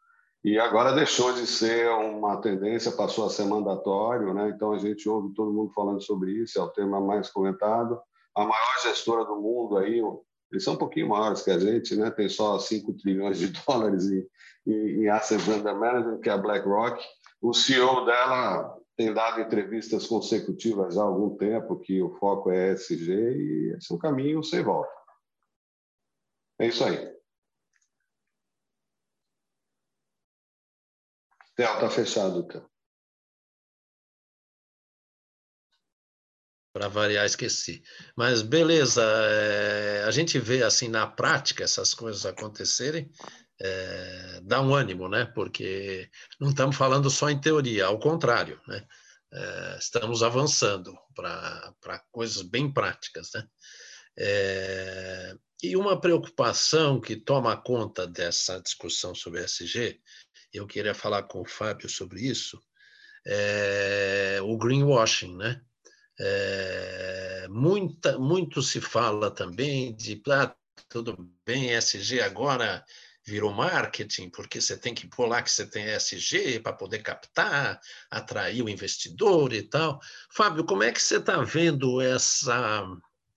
[SPEAKER 5] E agora deixou de ser uma tendência, passou a ser mandatório, né? Então a gente ouve todo mundo falando sobre isso, é o tema mais comentado. A maior gestora do mundo aí, eles são um pouquinho maiores que a gente, né? Tem só 5 trilhões de dólares em, em, em Assets Under Management, que é a BlackRock. O CEO dela tem dado entrevistas consecutivas há algum tempo que o foco é ESG e esse é um caminho sem volta. É isso aí. Theo, está fechado, Theo.
[SPEAKER 1] Para variar, esqueci. Mas beleza, é, a gente vê assim na prática essas coisas acontecerem, é, dá um ânimo, né? Porque não estamos falando só em teoria, ao contrário, né? É, estamos avançando para coisas bem práticas, né? E uma preocupação que toma conta dessa discussão sobre SG, eu queria falar com o Fábio sobre isso, é o greenwashing, né? É, muita, muito se fala também de ah, tudo bem, SG agora virou marketing, porque você tem que pôr lá que você tem SG para poder captar, atrair o investidor e tal. Fábio, como é que você está vendo essa,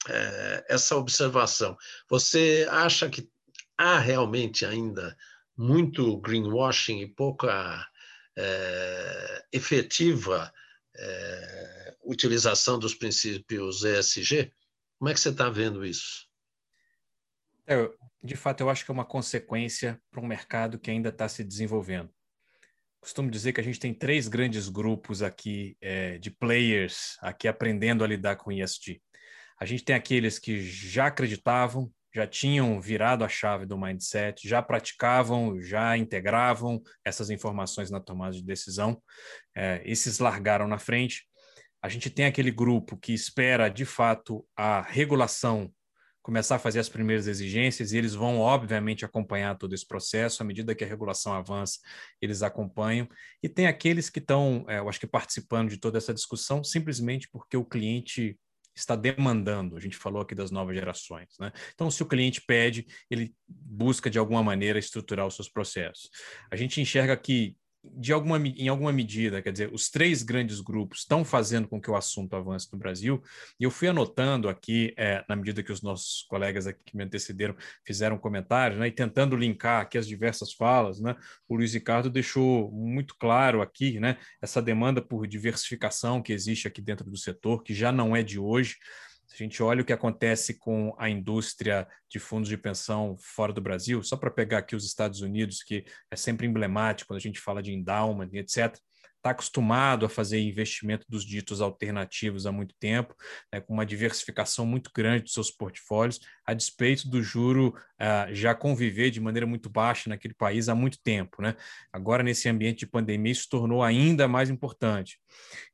[SPEAKER 1] é, essa observação? Você acha que há realmente ainda muito greenwashing e pouca é, efetiva é, utilização dos princípios ESG? Como é que você está vendo isso?
[SPEAKER 2] É, de fato, eu acho que é uma consequência para um mercado que ainda está se desenvolvendo. Costumo dizer que a gente tem três grandes grupos aqui é, de players aqui aprendendo a lidar com ESG. A gente tem aqueles que já acreditavam, já tinham virado a chave do mindset, já praticavam, já integravam essas informações na tomada de decisão. É, esses largaram na frente. A gente tem aquele grupo que espera, de fato, a regulação começar a fazer as primeiras exigências e eles vão, obviamente, acompanhar todo esse processo. À medida que a regulação avança, eles acompanham. E tem aqueles que estão, é, eu acho que, participando de toda essa discussão simplesmente porque o cliente está demandando. A gente falou aqui das novas gerações. Né? Então, se o cliente pede, ele busca, de alguma maneira, estruturar os seus processos. A gente enxerga que de alguma, em alguma medida, quer dizer, os três grandes grupos estão fazendo com que o assunto avance no Brasil, e eu fui anotando aqui, é, na medida que os nossos colegas aqui que me antecederam fizeram comentários, né, e tentando linkar aqui as diversas falas, né, o Luiz Ricardo deixou muito claro aqui, né, essa demanda por diversificação que existe aqui dentro do setor, que já não é de hoje, se a gente olha o que acontece com a indústria de fundos de pensão fora do Brasil, só para pegar aqui os Estados Unidos, que é sempre emblemático quando a gente fala de endowment, etc., está acostumado a fazer investimento dos ditos alternativos há muito tempo, né, com uma diversificação muito grande dos seus portfólios, a despeito do juro uh, já conviver de maneira muito baixa naquele país há muito tempo. Né? Agora, nesse ambiente de pandemia, isso tornou ainda mais importante.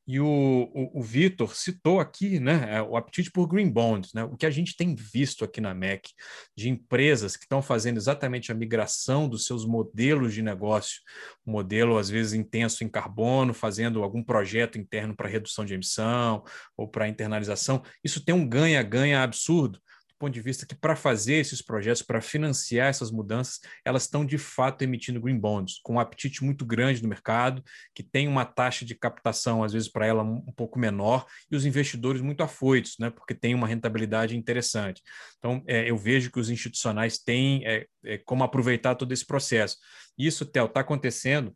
[SPEAKER 2] E o, o, o Vitor citou aqui né, é, o apetite por green bonds, né, o que a gente tem visto aqui na MEC, de empresas que estão fazendo exatamente a migração dos seus modelos de negócio, um modelo às vezes intenso em carbono, fazendo algum projeto interno para redução de emissão ou para internalização. Isso tem um ganha-ganha absurdo ponto de vista que, para fazer esses projetos, para financiar essas mudanças, elas estão de fato emitindo green bonds, com um apetite muito grande no mercado, que tem uma taxa de captação, às vezes, para ela um pouco menor, e os investidores muito afoitos, né, porque tem uma rentabilidade interessante. Então, é, eu vejo que os institucionais têm é, é, como aproveitar todo esse processo. Isso, Theo, está acontecendo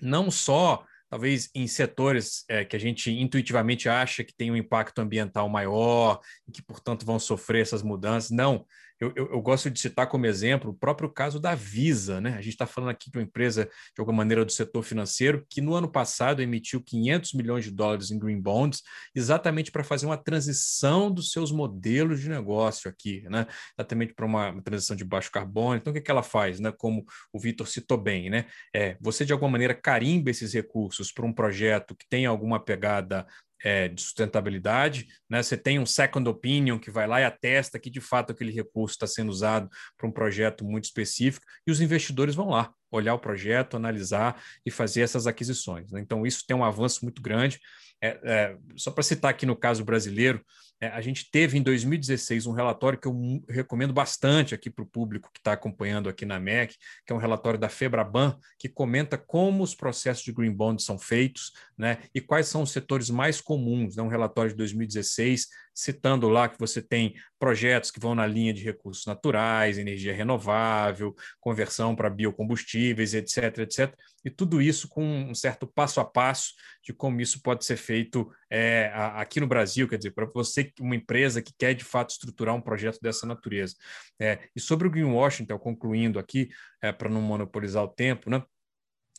[SPEAKER 2] não só talvez em setores é, que a gente intuitivamente acha que tem um impacto ambiental maior e que, portanto, vão sofrer essas mudanças. Não, eu, eu, eu, gosto de citar como exemplo o próprio caso da Visa. Né? A gente está falando aqui de uma empresa, de alguma maneira, do setor financeiro, que no ano passado emitiu 500 milhões de dólares em green bonds, exatamente para fazer uma transição dos seus modelos de negócio aqui, né? exatamente para uma, transição de baixo carbono. Então, o que, que ela faz? Né? Como o Vitor citou bem, né? é, você, de alguma maneira, carimba esses recursos para um projeto que tem alguma pegada é, de sustentabilidade, né? Você tem um second opinion que vai lá e atesta que de fato aquele recurso está sendo usado para um projeto muito específico e os investidores vão lá olhar o projeto, analisar e fazer essas aquisições. Né? Então isso tem um avanço muito grande. É, é, só para citar aqui no caso brasileiro, é, a gente teve em 2016 um relatório que eu recomendo bastante aqui para o público que está acompanhando aqui na MEC, que é um relatório da Febraban, que comenta como os processos de green bond são feitos né, e quais são os setores mais comuns. Né, um relatório de 2016 citando lá que você tem projetos que vão na linha de recursos naturais, energia renovável, conversão para biocombustíveis, etc, etc. E tudo isso com um certo passo a passo de como isso pode ser feito é, aqui no Brasil, quer dizer, para você, uma empresa que quer de fato estruturar um projeto dessa natureza. É, e sobre o greenwashing, então, concluindo aqui, é, para não monopolizar o tempo, né?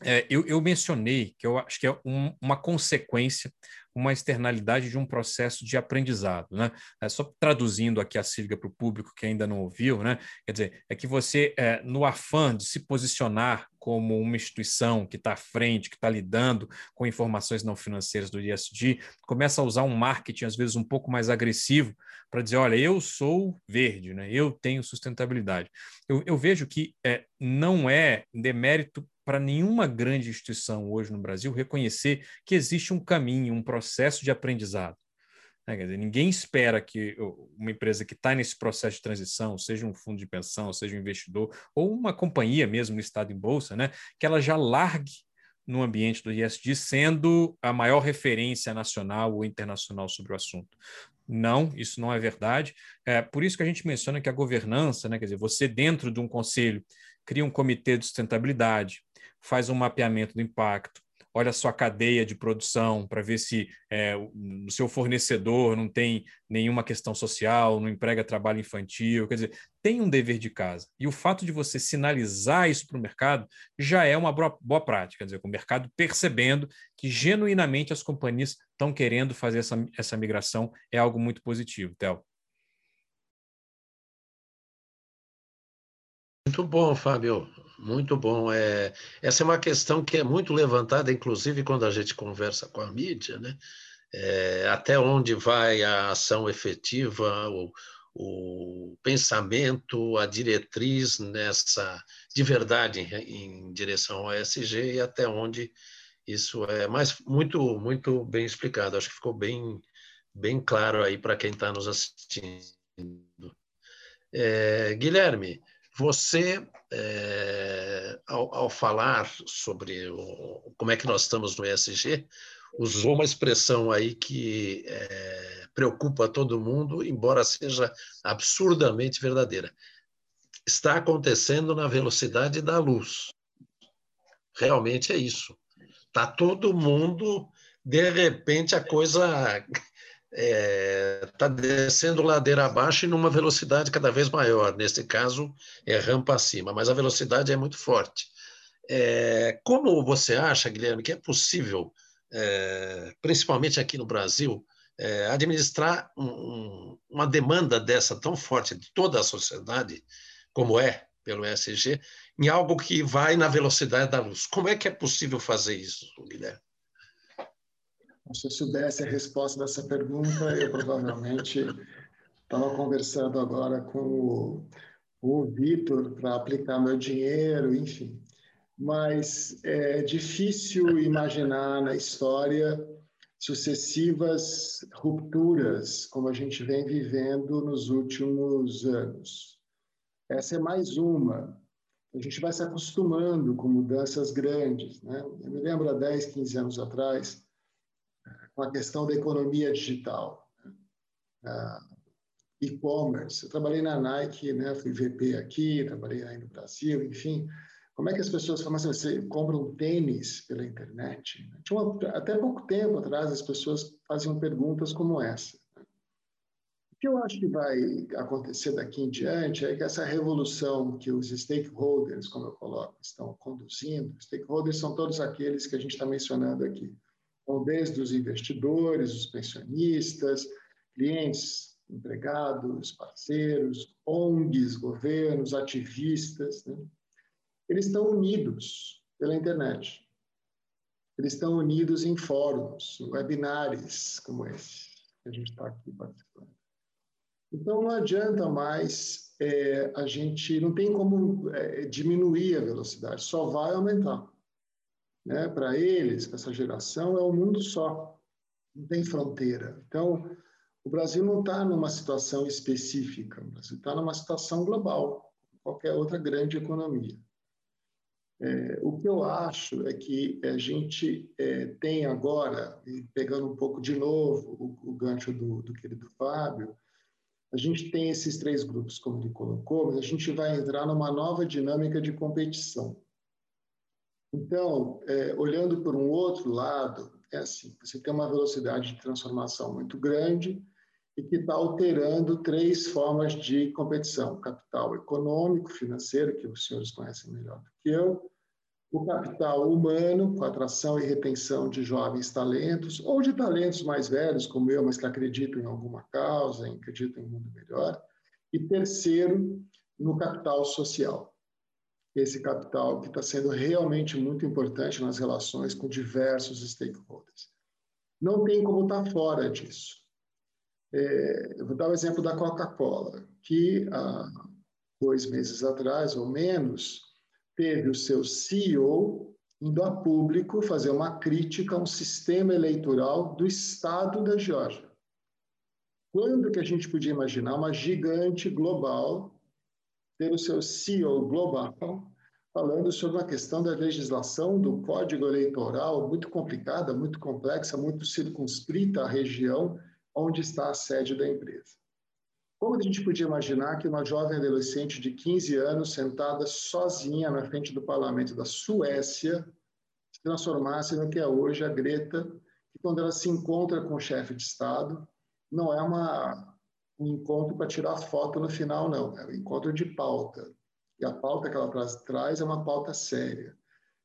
[SPEAKER 2] É, eu, eu, mencionei que eu acho que é um, uma consequência uma externalidade de um processo de aprendizado. Né? É, só traduzindo aqui a sigla para o público que ainda não ouviu, né? quer dizer, é que você, é, no afã de se posicionar como uma instituição que está à frente, que está lidando com informações não financeiras do ISD, começa a usar um marketing, às vezes, um pouco mais agressivo para dizer, olha, eu sou verde, né? eu tenho sustentabilidade. Eu, eu vejo que é, não é demérito para nenhuma grande instituição hoje no Brasil reconhecer que existe um caminho, um processo de aprendizado. Né? Dizer, ninguém espera que uma empresa que está nesse processo de transição, seja um fundo de pensão, seja um investidor, ou uma companhia mesmo no estado em bolsa, né, que ela já largue no ambiente do ISD sendo a maior referência nacional ou internacional sobre o assunto. Não, isso não é verdade. É por isso que a gente menciona que a governança, né, quer dizer, você dentro de um conselho cria um comitê de sustentabilidade, faz um mapeamento do impacto, olha a sua cadeia de produção para ver se é, o seu fornecedor não tem nenhuma questão social, não emprega trabalho infantil, quer dizer, tem um dever de casa. E o fato de você sinalizar isso para o mercado já é uma boa, boa prática, quer dizer, com o mercado percebendo que genuinamente as companhias estão querendo fazer essa, essa migração é algo muito positivo, Théo.
[SPEAKER 1] Muito bom, Fábio. Muito bom. É, essa é uma questão que é muito levantada, inclusive quando a gente conversa com a mídia, né? É, até onde vai a ação efetiva, o, o pensamento, a diretriz nessa de verdade em, em, direção ao ESG e até onde isso é mais muito muito bem explicado. Acho que ficou bem bem claro aí para quem está nos assistindo. É, Guilherme, você, é, ao, ao, falar sobre o, como é que nós estamos no ESG, usou uma expressão aí que é, preocupa todo mundo, embora seja absurdamente verdadeira. Está acontecendo na velocidade da luz. Realmente é isso. Está todo mundo, de repente, a coisa está é, tá descendo ladeira abaixo e numa velocidade cada vez maior. Nesse caso, é rampa acima, mas a velocidade é muito forte. É, como você acha, Guilherme, que é possível, é, principalmente aqui no Brasil, é, administrar um, uma demanda dessa tão forte de toda a sociedade, como é pelo ESG, em algo que vai na velocidade da luz? Como é que é possível fazer isso, Guilherme?
[SPEAKER 3] Se eu soubesse a resposta dessa pergunta, eu provavelmente estava conversando agora com o, o Vitor para aplicar meu dinheiro, enfim. Mas é difícil imaginar na história sucessivas rupturas como a gente vem vivendo nos últimos anos. Essa é mais uma. A gente vai se acostumando com mudanças grandes. Né? Eu me lembro há 10, 15 anos atrás, com a questão da economia digital, né? e-commerce. Eu trabalhei na Nike, né? fui VP aqui, trabalhei aí no Brasil, enfim. Como é que as pessoas falam assim, você compra um tênis pela internet? Tinha uma, até pouco tempo atrás as pessoas faziam perguntas como essa. O que eu acho que vai acontecer daqui em diante é que essa revolução que os stakeholders, como eu coloco, estão conduzindo, stakeholders são todos aqueles que a gente está mencionando aqui, então, desde os investidores, os pensionistas, clientes, empregados, parceiros, ONGs, governos, ativistas, né? eles estão unidos pela internet. Eles estão unidos em fóruns, em webinários como esse, que a gente está aqui participando. Então, não adianta mais é, a gente, não tem como é, diminuir a velocidade, só vai aumentar. Né? Para eles, essa geração, é um mundo só, não tem fronteira. Então, o Brasil não está numa situação específica, o Brasil está numa situação global, qualquer outra grande economia. É, o que eu acho é que a gente é, tem agora, pegando um pouco de novo o, o gancho do, do, querido Fábio, a gente tem esses três grupos, como ele colocou, mas a gente vai entrar numa nova dinâmica de competição. Então, é, olhando por um outro lado, é assim: você tem uma velocidade de transformação muito grande e que está alterando três formas de competição: capital econômico, financeiro, que os senhores conhecem melhor do que eu, o capital humano, com atração e retenção de jovens talentos, ou de talentos mais velhos, como eu, mas que acreditam em alguma causa, acreditam em um mundo melhor, e terceiro, no capital social esse capital que está sendo realmente muito importante nas relações com diversos stakeholders. Não tem como estar tá fora disso. É, eu vou dar o exemplo da Coca-Cola, que há dois meses atrás, ou menos, teve o seu CEO indo a público fazer uma crítica a um sistema eleitoral do Estado da Geórgia. Quando que a gente podia imaginar uma gigante global ter o seu CEO global falando sobre a questão da legislação do código eleitoral muito complicada, muito complexa, muito circunscrita à região onde está a sede da empresa. Como a gente podia imaginar que uma jovem adolescente de 15 anos, sentada sozinha na frente do parlamento da Suécia, se transformasse no que é hoje a Greta, que quando ela se encontra com o chefe de Estado, não é uma um encontro para tirar foto no final, não. É um encontro de pauta. E a pauta que ela traz, é uma pauta séria.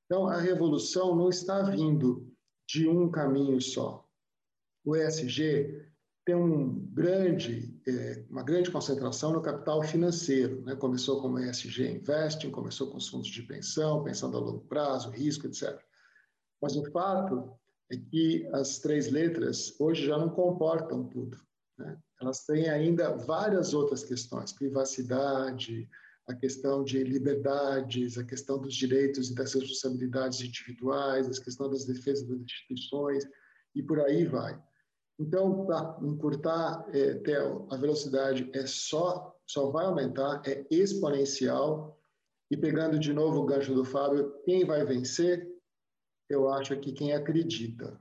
[SPEAKER 3] Então, a revolução não está vindo de um caminho só. O ESG tem um grande, é, uma grande concentração no capital financeiro. Né? Começou como ESG Investing, começou com os fundos de pensão, pensando a longo prazo, risco, etc. Mas o fato é que as três letras hoje já não comportam tudo. Né? Elas têm ainda várias outras questões, privacidade, a questão de liberdades, a questão dos direitos e das responsabilidades individuais, a questão das defesas das instituições, e por aí vai. Então, para encurtar, é, Theo, a velocidade é só, só vai aumentar, é exponencial, e pegando de novo o gancho do Fábio, quem vai vencer? Eu acho que quem acredita.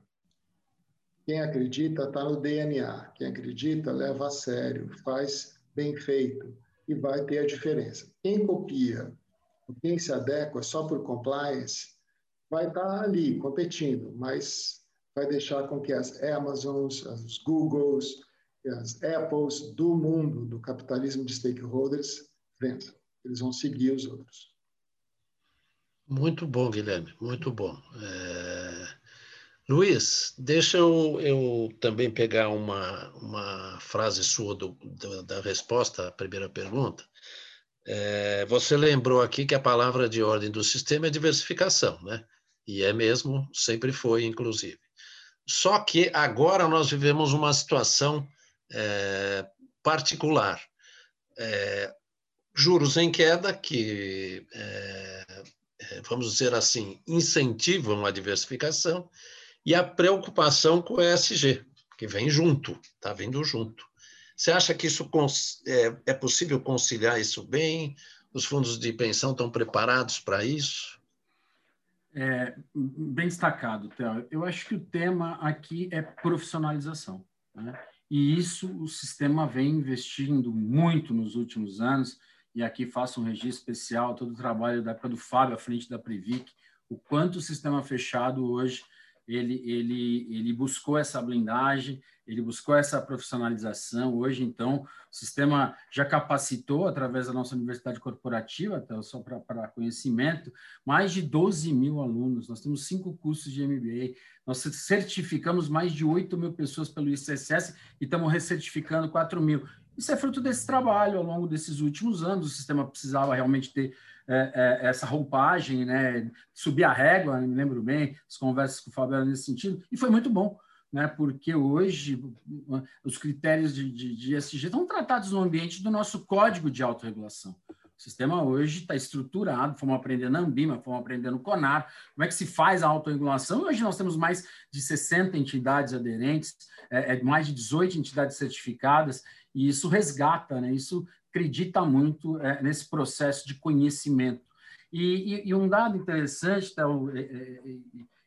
[SPEAKER 3] Quem acredita está no DNA. Quem acredita leva a sério, faz bem feito e vai ter a diferença. Quem copia, quem se adequa só por compliance, vai estar tá ali competindo, mas vai deixar com que as Amazons, as Googles, as Apples do mundo do capitalismo de stakeholders vençam. Eles vão seguir os outros.
[SPEAKER 1] Muito bom, Guilherme, muito bom. É... Luiz, deixa eu, eu, também pegar uma, uma frase sua do, do, da resposta à primeira pergunta. É, você lembrou aqui que a palavra de ordem do sistema é diversificação, né? E é mesmo, sempre foi, inclusive. Só que agora nós vivemos uma situação é, particular. É, juros em queda, que, é, é vamos dizer assim, incentivam a diversificação, e a preocupação com o ESG, que vem junto, está vindo junto. Você acha que isso é, é possível conciliar isso bem? Os fundos de pensão estão preparados para isso?
[SPEAKER 4] É, bem destacado, Theo. Eu acho que o tema aqui é profissionalização. Né? E isso o sistema vem investindo muito nos últimos anos. E aqui faço um registro especial, todo o trabalho da época do Fábio à frente da Previc, o quanto o sistema fechado hoje ele, ele, ele buscou essa blindagem, ele buscou essa profissionalização. Hoje, então, o sistema já capacitou, através da nossa universidade corporativa, até só para conhecimento, mais de 12 mil alunos. Nós temos cinco cursos de MBA. Nós certificamos mais de 8 mil pessoas pelo ICSS e estamos recertificando 4 mil. Isso é fruto desse trabalho ao longo desses últimos anos. O sistema precisava realmente ter é, é, essa roupagem, né? subir a régua, me lembro bem, as conversas com o Fábio nesse sentido, e foi muito bom. Né, porque hoje os critérios de, de, de ESG estão tratados no ambiente do nosso código de autorregulação. O sistema hoje está estruturado, fomos aprender na Ambima, fomos aprender no CONAR, como é que se faz a autorregulação. Hoje nós temos mais de 60 entidades aderentes, é, é, mais de 18 entidades certificadas, e isso resgata, né? isso acredita muito é, nesse processo de conhecimento. E, e, e um dado interessante é,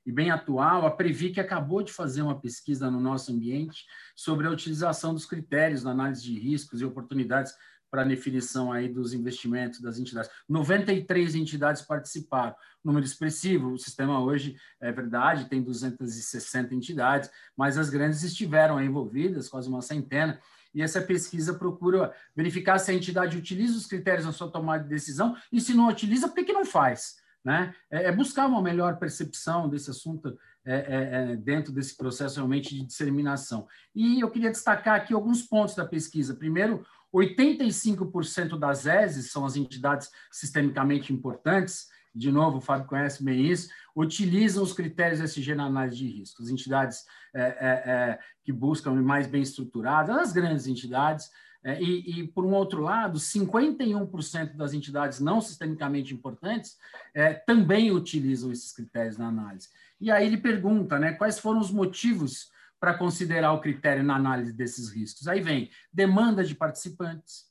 [SPEAKER 4] e bem atual, a Previc acabou de fazer uma pesquisa no nosso ambiente sobre a utilização dos critérios na análise de riscos e oportunidades para definição aí dos investimentos das entidades. 93 entidades participaram, número expressivo. O sistema hoje, é verdade, tem 260 entidades, mas as grandes estiveram envolvidas, quase uma centena, e essa pesquisa procura verificar se a entidade utiliza os critérios na sua tomada de decisão e se não utiliza, por que, não faz? Né? É, é buscar uma melhor percepção desse assunto é, é, é, dentro desse processo realmente de disseminação. E eu queria destacar aqui alguns pontos da pesquisa. Primeiro, 85% das ESES são as entidades sistemicamente importantes, de novo, o Fábio conhece bem isso, utilizam os critérios SG na análise de risco. As entidades é, é, é, que buscam mais bem estruturadas, as grandes entidades, é, e, e, por um outro lado, 51% das entidades não sistemicamente importantes é, também utilizam esses critérios na análise. E aí ele pergunta né, quais foram os motivos para considerar o critério na análise desses riscos. Aí vem demanda de participantes,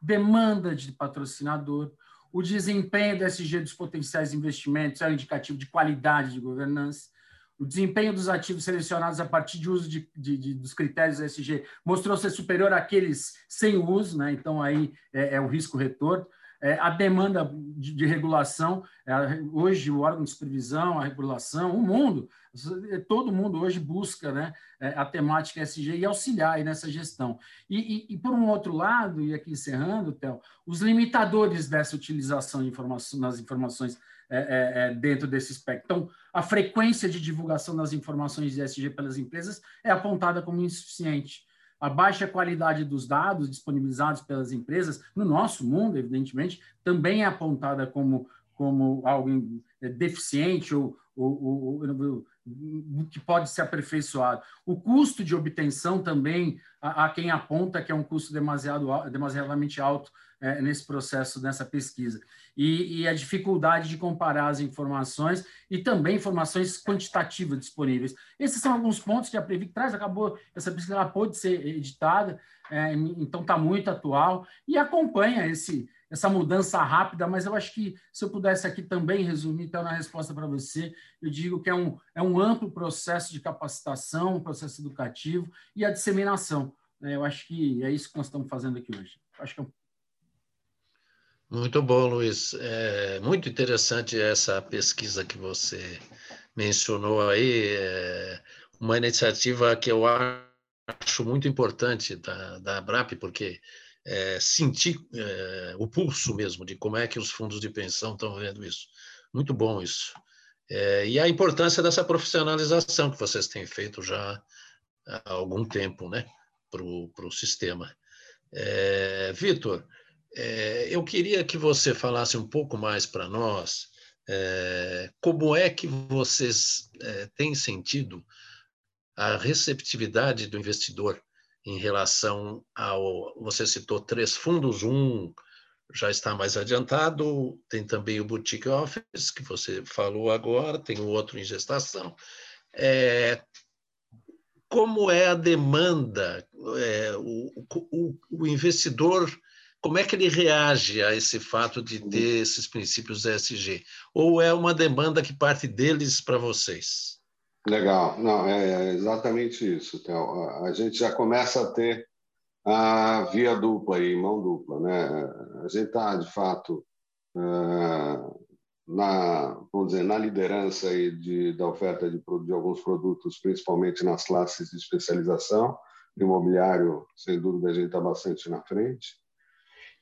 [SPEAKER 4] demanda de patrocinador, o desempenho do SG dos potenciais investimentos é um indicativo de qualidade de governança. O desempenho dos ativos selecionados a partir de uso de, de, de dos critérios SG mostrou ser superior àqueles sem uso, né? então aí é, é o risco-retorno. É, a demanda de, de regulação, é, hoje o órgão de supervisão, a regulação, o mundo, todo mundo hoje busca né, é, a temática SG e auxiliar nessa gestão. E, e, e, por um outro lado, e aqui encerrando, Théo, os limitadores dessa utilização de informação, nas informações é, é, é, dentro desse espectro. Então, a frequência de divulgação das informações de SG pelas empresas é apontada como insuficiente a baixa qualidade dos dados disponibilizados pelas empresas, no nosso mundo, evidentemente, também é apontada como, como algo é, deficiente ou, ou, ou, que pode ser aperfeiçoado. O custo de obtenção também, há quem aponta que é um custo demasiado, demasiadamente alto é, nesse processo, nessa pesquisa. E, e, a dificuldade de comparar as informações e também informações quantitativas disponíveis. Esses são alguns pontos que a Previc traz, acabou, essa pesquisa ela pôde ser editada, é, então está muito atual, e acompanha esse, essa mudança rápida, mas eu acho que se eu pudesse aqui também resumir, então, na resposta para você, eu digo que é um, é um amplo processo de capacitação, um processo educativo e a disseminação. Né? Eu acho que é isso que nós estamos fazendo aqui hoje. Acho que é um
[SPEAKER 1] muito bom, Luiz. É muito interessante essa pesquisa que você mencionou aí. É uma iniciativa que eu acho muito importante da, da ABRAP, porque é, sentir é, o pulso mesmo de como é que os fundos de pensão estão vendo isso. Muito bom isso. É, e a importância dessa profissionalização que vocês têm feito já há algum tempo né, para o sistema. É, Vitor, é, eu queria que você falasse um pouco mais para nós é, como é que vocês é, têm sentido a receptividade do investidor em relação ao. Você citou três fundos, um já está mais adiantado, tem também o Boutique Office, que você falou agora, tem o outro em gestação. É, como é a demanda, é, o, o, o, investidor, como é que ele reage a esse fato de ter esses princípios ESG? Ou é uma demanda que parte deles para vocês?
[SPEAKER 5] Legal, não, é exatamente isso, Theo. A gente já começa a ter a via dupla e mão dupla, né? A gente está, de fato, na, vamos dizer, na liderança aí de, da oferta de, de alguns produtos, principalmente nas classes de especialização. imobiliário, sem dúvida, a gente está bastante na frente.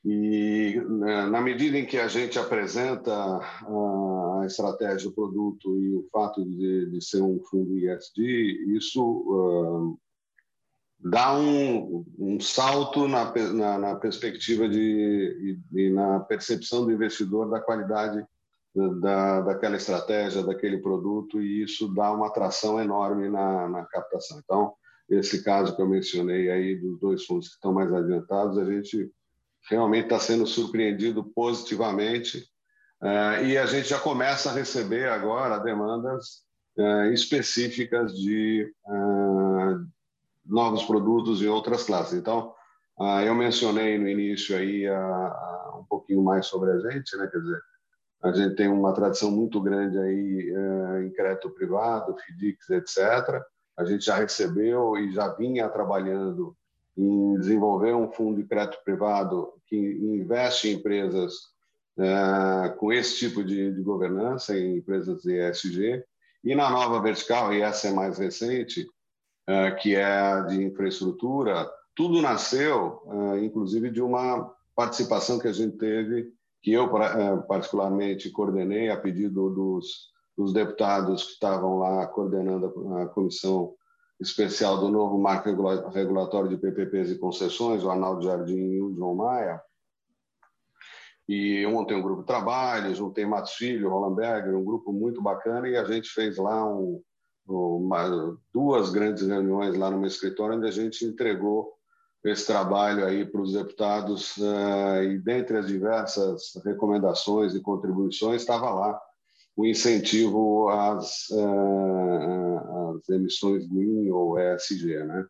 [SPEAKER 5] E né, na medida em que a gente apresenta a estratégia do produto e o fato de, de ser um fundo ISD, isso uh, dá um, um salto na, na, na perspectiva de, e, e na percepção do investidor da qualidade da, daquela estratégia, daquele produto, e isso dá uma atração enorme na, na captação. Então, esse caso que eu mencionei aí dos dois fundos que estão mais adiantados, a gente realmente está sendo surpreendido positivamente uh, e a gente já começa a receber agora demandas uh, específicas de uh, novos produtos em outras classes. Então, eu mencionei no início aí um pouquinho mais sobre a gente, né? Quer dizer, a gente tem uma tradição muito grande aí em crédito privado, FDICs, etc. A gente já recebeu e já vinha trabalhando em desenvolver um fundo de crédito privado que investe em empresas é, com esse tipo de, de, governança, em empresas de ESG. E na nova vertical, e essa é mais recente, é, que é de infraestrutura, tudo nasceu, é, inclusive, de uma participação que a gente teve, que eu particularmente coordenei a pedido dos, dos deputados que estavam lá coordenando a, a comissão especial do novo marco regulatório de PPPs e concessões, o Arnaldo Jardim e o João Maia. E ontem um grupo de trabalho, juntei Matos Filho, Rollenberger, um grupo muito bacana, e a gente fez lá um, uma, duas grandes reuniões lá meu escritório, onde a gente entregou esse trabalho aí para os deputados, uh, e dentre as diversas recomendações e contribuições, estava lá o incentivo às, uh, às emissões green ou ESG. Né?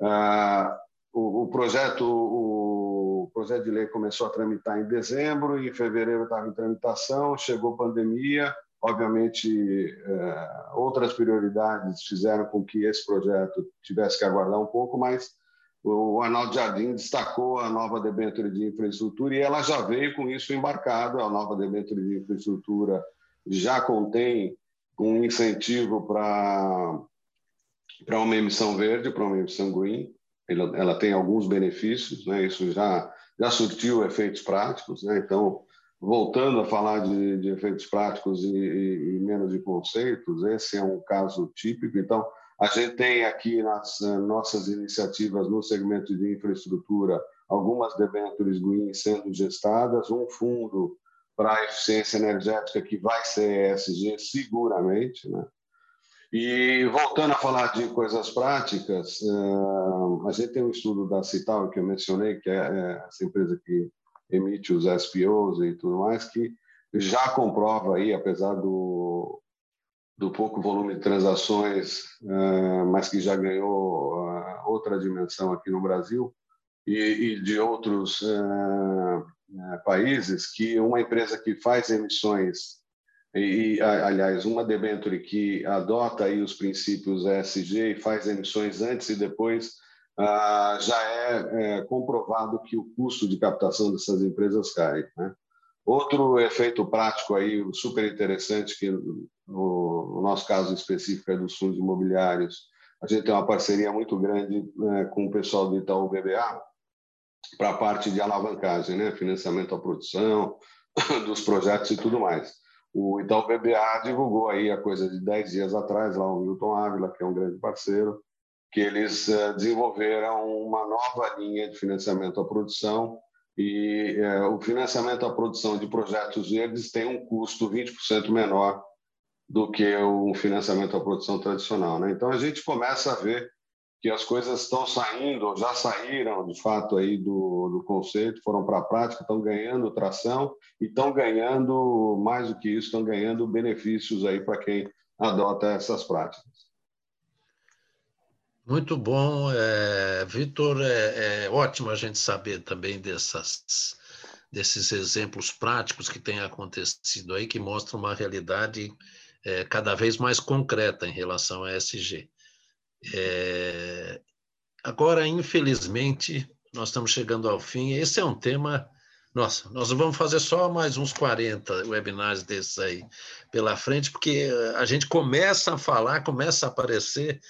[SPEAKER 5] Uh, o, o, projeto, o projeto de lei começou a tramitar em dezembro, em fevereiro estava em tramitação, chegou pandemia, obviamente uh, outras prioridades fizeram com que esse projeto tivesse que aguardar um pouco, mas o Arnaldo Jardim destacou a nova debênture de infraestrutura e ela já veio com isso embarcado, a nova debênture de infraestrutura já contém um incentivo para uma emissão verde, para uma emissão green. Ela, ela, tem alguns benefícios, né? Isso já já surtiu efeitos práticos, né? Então, voltando a falar de, de efeitos práticos e, e, e, menos de conceitos, esse é um caso típico. Então, a gente tem aqui nas nossas iniciativas no segmento de infraestrutura algumas debêntures green sendo gestadas, um fundo para a eficiência energética, que vai ser ESG seguramente. Né? E voltando a falar de coisas práticas, eh, a gente tem um estudo da Cital, que eu mencionei, que é, é essa empresa que emite os SPOs e tudo mais, que já comprova aí, apesar do, do pouco volume de transações, eh, mas que já ganhou eh, outra dimensão aqui no Brasil, e, de outros né, países que uma empresa que faz emissões e, aliás, uma debenture que adota aí os princípios ESG e faz emissões antes e depois, ah, já é, é, comprovado que o custo de captação dessas empresas cai. Né? Outro efeito prático aí super interessante que no, no, nosso caso específico é dos fundos imobiliários, a gente tem uma parceria muito grande né, com o pessoal do Itaú BBA, para a parte de alavancagem, né? financiamento à produção, dos projetos e tudo mais. o Itaú BBA divulgou aí a coisa de 10 dias atrás, lá o Milton Ávila, que é um grande parceiro, que eles uh, desenvolveram uma nova linha de financiamento à produção e uh, o financiamento à produção de projetos verdes tem um custo 20% menor do que o financiamento à produção tradicional. Né? Então, a gente começa a ver que as coisas estão saindo, já saíram de fato aí do, do conceito, foram para a prática, estão ganhando tração e estão ganhando, mais do que isso, estão ganhando benefícios aí para quem adota essas práticas.
[SPEAKER 1] Muito bom, é, Vitor. É, é, ótimo a gente saber também dessas, desses exemplos práticos que têm acontecido aí, que mostram uma realidade é, cada vez mais concreta em relação a SG. É, agora, infelizmente, nós estamos chegando ao fim. Esse é um tema. Nossa, nós vamos fazer só mais uns 40 webinars desses aí pela frente, porque a gente começa a falar, começa a aparecer.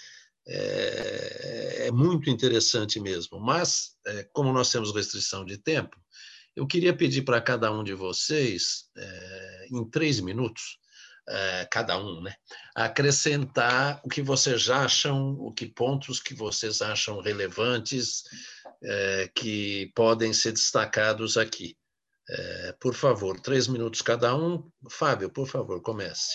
[SPEAKER 1] É, é muito interessante mesmo. Mas, é, como nós temos restrição de tempo, eu queria pedir para cada um de vocês, é, em três minutos, é, cada um, né? acrescentar o que vocês acham, o que pontos que vocês acham relevantes, é, que podem ser destacados aqui. É, por favor, três minutos cada um. Fábio, por favor, comece.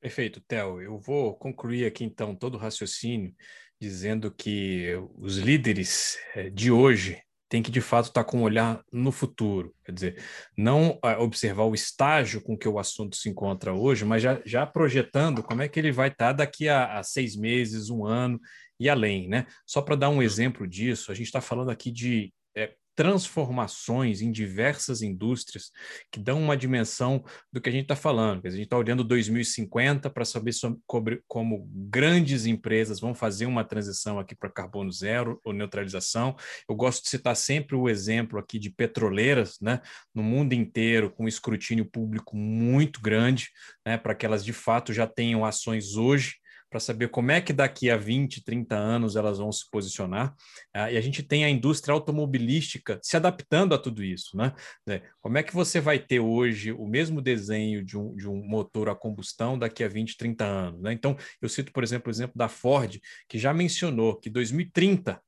[SPEAKER 2] Perfeito, Theo. Eu vou concluir aqui então todo o raciocínio dizendo que os líderes de hoje tem que de fato estar tá com um olhar no futuro, quer dizer, não ah, observar o estágio com que o assunto se encontra hoje, mas já, já projetando como é que ele vai estar tá daqui a, a seis meses, um ano e além, né? Só para dar um exemplo disso, a gente está falando aqui de é, transformações em diversas indústrias que dão uma dimensão do que a gente está falando. A gente está olhando 2050 para saber sobre, como grandes empresas vão fazer uma transição aqui para carbono zero ou neutralização. Eu gosto de citar sempre o exemplo aqui de petroleiras, né, no mundo inteiro, com escrutínio público muito grande, né, para que elas de fato já tenham ações hoje para saber como é que daqui a 20, 30 anos elas vão se posicionar. Uh, e a gente tem a indústria automobilística se adaptando a tudo isso. Né? É, como é que você vai ter hoje o mesmo desenho de um, de um motor a combustão daqui a 20, 30 anos? Né? Então, eu cito, por exemplo, o exemplo da Ford, que já mencionou que 2030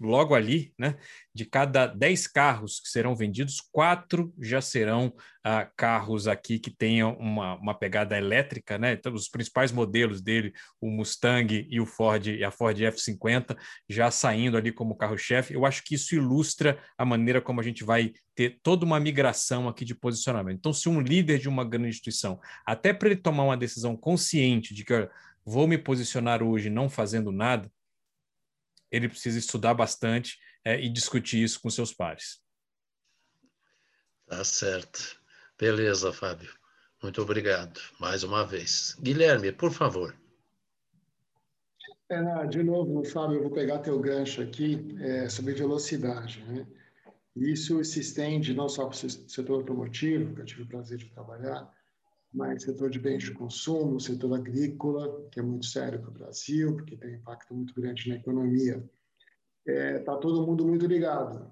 [SPEAKER 2] logo ali, né, de cada 10 carros que serão vendidos, quatro já serão ah, carros aqui que tenham uma, uma pegada elétrica, né? Então, os principais modelos dele, o Mustang e o Ford e a Ford F50, já saindo ali como carro-chefe. Eu acho que isso ilustra a maneira como a gente vai ter toda uma migração aqui de posicionamento. Então, se um líder de uma grande instituição, até para ele tomar uma decisão consciente de que olha, vou me posicionar hoje não fazendo nada, ele precisa estudar bastante é, e discutir isso com seus pares.
[SPEAKER 1] Tá certo. Beleza, Fábio. Muito obrigado mais uma vez. Guilherme, por favor.
[SPEAKER 3] É, de novo, Fábio, eu vou pegar teu gancho aqui é, sobre velocidade. Né? Isso se estende não só para o setor automotivo, que eu tive o prazer de trabalhar, mas setor de bens de consumo, setor agrícola, que é muito sério para o Brasil, porque tem impacto muito grande na economia. Está é, tá todo mundo muito ligado.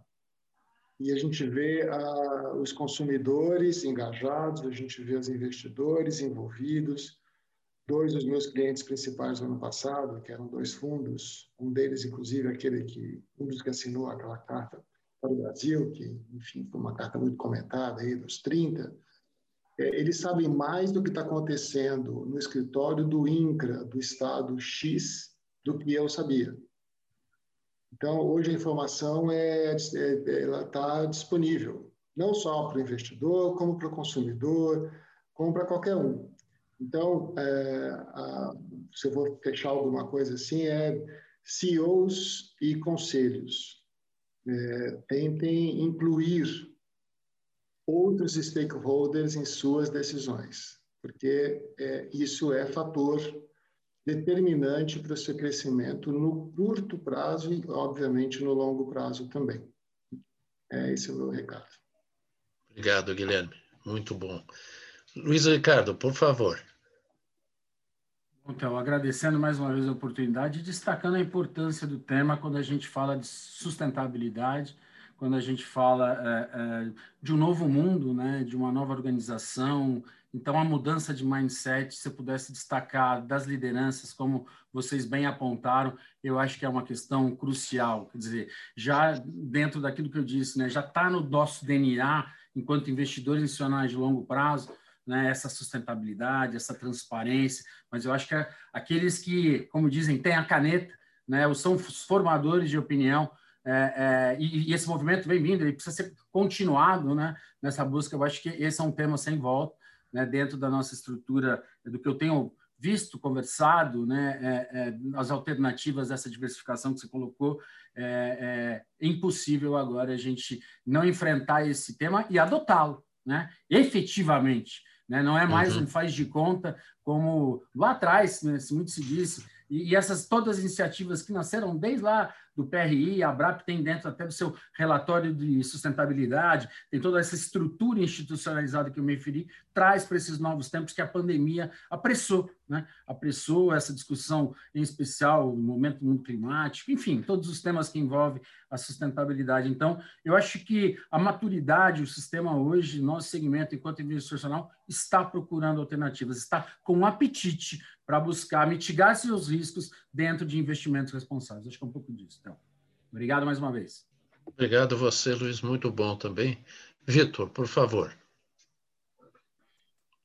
[SPEAKER 3] E a gente vê a, os consumidores engajados, a gente vê os investidores envolvidos. Dois dos meus clientes principais no ano passado, que eram dois fundos, um deles, inclusive, aquele que, um dos que assinou aquela carta para o Brasil, que, enfim, foi uma carta muito comentada aí, dos 30, é, eles sabem mais do que está acontecendo no escritório do INCRA, do estado X, do que eu sabia. Então, hoje a informação é, é ela está disponível, não só para o investidor, como para o consumidor, como para qualquer um. Então, é, a, se eu vou fechar alguma coisa assim, é CEOs e conselhos. É, tentem incluir outros stakeholders em suas decisões, porque é, isso é fator determinante para o seu crescimento no curto prazo e, obviamente, no longo prazo também. É esse é o meu recado.
[SPEAKER 1] Obrigado, Guilherme. Muito bom. Luiz Ricardo, por favor.
[SPEAKER 4] Então, agradecendo mais uma vez a oportunidade e destacando a importância do tema quando a gente fala de sustentabilidade quando a gente fala é, é, de um novo mundo, né, de uma nova organização Então, a mudança de mindset, se pudesse destacar das lideranças, como vocês bem apontaram, eu acho que é uma questão crucial. Quer dizer, já dentro daquilo que eu disse, né, já está no nosso DNA, enquanto investidores institucionais de longo prazo, né, essa sustentabilidade, essa transparência, mas eu acho que é aqueles que, como dizem, têm a caneta, né, são os formadores de opinião, é, é, e, e, esse movimento vem vindo, ele precisa ser continuado né, nessa busca. Eu acho que esse é um tema sem volta né, dentro da nossa estrutura, do que eu tenho visto, conversado, né, é, é, as alternativas dessa diversificação que você colocou, é, é, impossível agora a gente não enfrentar esse tema e adotá-lo, né, efetivamente. Né, não é mais uhum. um faz de conta como lá atrás, né, muito se disse, e, e, essas todas as iniciativas que nasceram desde lá do PRI, a ABRAP tem dentro até do seu relatório de sustentabilidade, tem toda essa estrutura institucionalizada que eu me referi, traz para esses novos tempos que a pandemia apressou, né? apressou essa discussão, em especial no momento do mundo climático, enfim, todos os temas que envolvem a sustentabilidade. Então, eu acho que a maturidade, o sistema hoje, nosso segmento, enquanto institucional, está procurando alternativas, está com apetite para buscar mitigar seus riscos dentro de investimentos responsáveis. Acho que é um pouco disso. Obrigado mais uma vez.
[SPEAKER 1] Obrigado você, Luiz. Muito bom também. Vitor, por favor.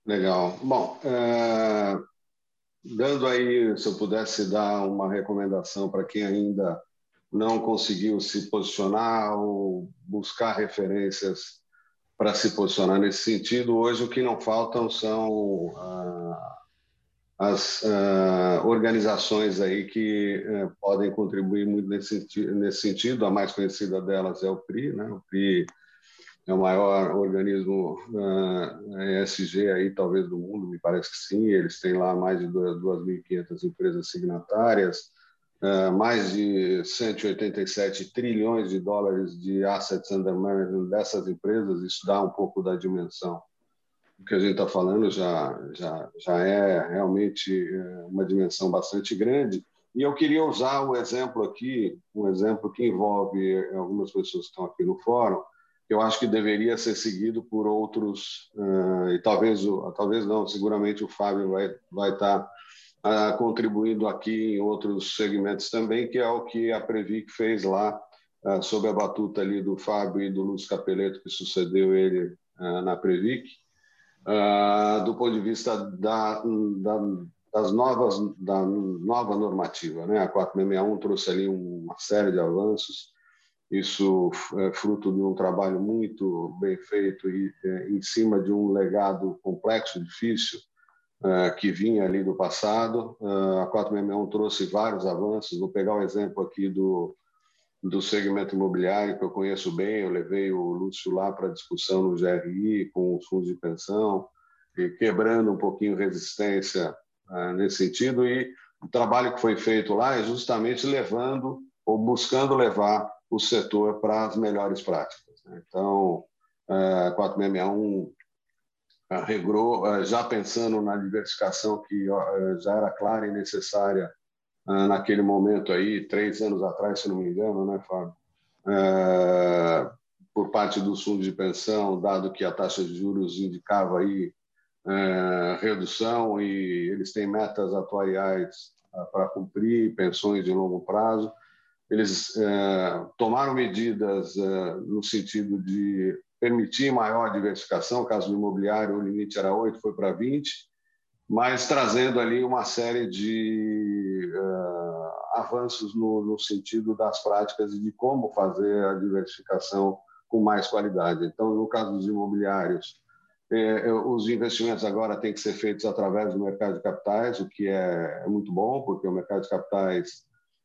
[SPEAKER 5] Legal. Bom, é, dando aí, se eu pudesse dar uma recomendação para quem ainda não conseguiu se posicionar ou buscar referências para se posicionar nesse sentido, hoje o que não faltam são ah, as uh, organizações aí que uh, podem contribuir muito nesse, nesse sentido. A mais conhecida delas é o PRI, né? O PRI é o maior organismo uh, ah, ESG aí, talvez, do mundo, me parece que sim. Eles têm lá mais de 2.500 empresas signatárias, uh, mais de 187 trilhões de dólares de assets under management dessas empresas. Isso dá um pouco da dimensão o que a gente está falando já, já, já é realmente é, uma dimensão bastante grande. E eu queria usar um exemplo aqui, um exemplo que envolve algumas pessoas que estão aqui no fórum, que eu acho que deveria ser seguido por outros, uh, e talvez, talvez não, seguramente o Fábio vai, vai estar tá, uh, contribuindo aqui em outros segmentos também, que é o que a Previc fez lá, uh, sob a batuta ali do Fábio e do Lúcio Capeleto, que sucedeu ele na Previc, uh, do ponto de vista da, da, das novas, da nova normativa. Né? A 4661 trouxe ali uma série de avanços, isso é fruto de um trabalho muito bem feito e é, em cima de um legado complexo, difícil, é, que vinha ali do passado. Uh, a 461 trouxe vários avanços. Vou pegar o um exemplo aqui do, do segmento imobiliário, que eu conheço bem, eu levei o Lúcio lá para discussão no GRI com os fundos de pensão, quebrando um pouquinho resistência ah, nesse sentido, e o trabalho que foi feito lá é justamente levando ou buscando levar o setor para as melhores práticas. Né? Então, a 4661 regrou, já pensando na diversificação que já era clara e necessária ah, naquele momento aí, três anos atrás, se não me engano, né, Fábio? É, por parte dos fundos de pensão, dado que a taxa de juros indicava aí é, redução e eles têm metas atuariais ah, para cumprir, pensões de longo prazo. Eles é, tomaram medidas é, no sentido de permitir maior diversificação, caso do imobiliário o limite era 8, foi para 20, mas trazendo ali uma série de uh, avanços no, no, sentido das práticas e de como fazer a diversificação com mais qualidade. Então, no caso dos imobiliários, eh, os investimentos agora têm que ser feitos através do mercado de capitais, o que é, é muito bom, porque o mercado de capitais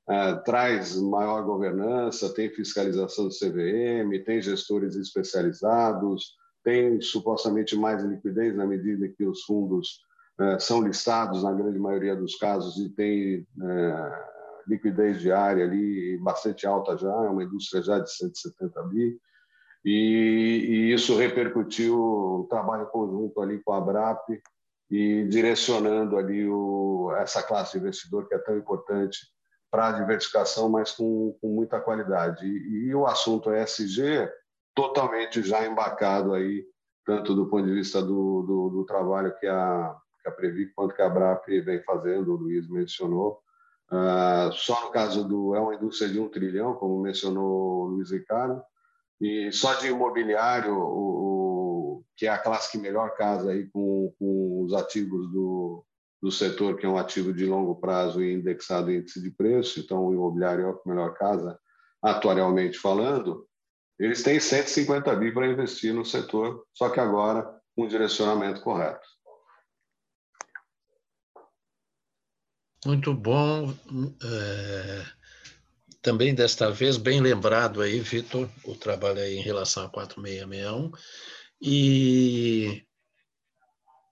[SPEAKER 5] uh, traz maior governança, tem fiscalização do CVM, tem gestores especializados, tem supostamente mais liquidez na medida que os fundos são listados na grande maioria dos casos e tem é, liquidez diária ali bastante alta já, é uma indústria já de 170 bi, e, e isso repercutiu um trabalho conjunto ali com a Abrap e direcionando ali o, essa classe de investidor que é tão importante para a diversificação, mas com, com muita qualidade. E, e, o assunto ESG totalmente já embarcado aí tanto do ponto de vista do, do, do trabalho que a, a Previ quanto que a Brap vem fazendo, o Luiz mencionou. Uh, só no caso do é uma indústria de um trilhão, como mencionou o Luiz Ricardo, e só de imobiliário, o, o que é a classe que melhor casa aí com, com os ativos do, do setor, que é um ativo de longo prazo e indexado em índice de preço, então o imobiliário é o que melhor casa, atuarialmente falando, eles têm 150 bi para investir no setor, só que agora com um direcionamento correto.
[SPEAKER 1] Muito bom. É, também desta vez, bem lembrado aí, Vitor, o trabalho aí em relação a 4661. E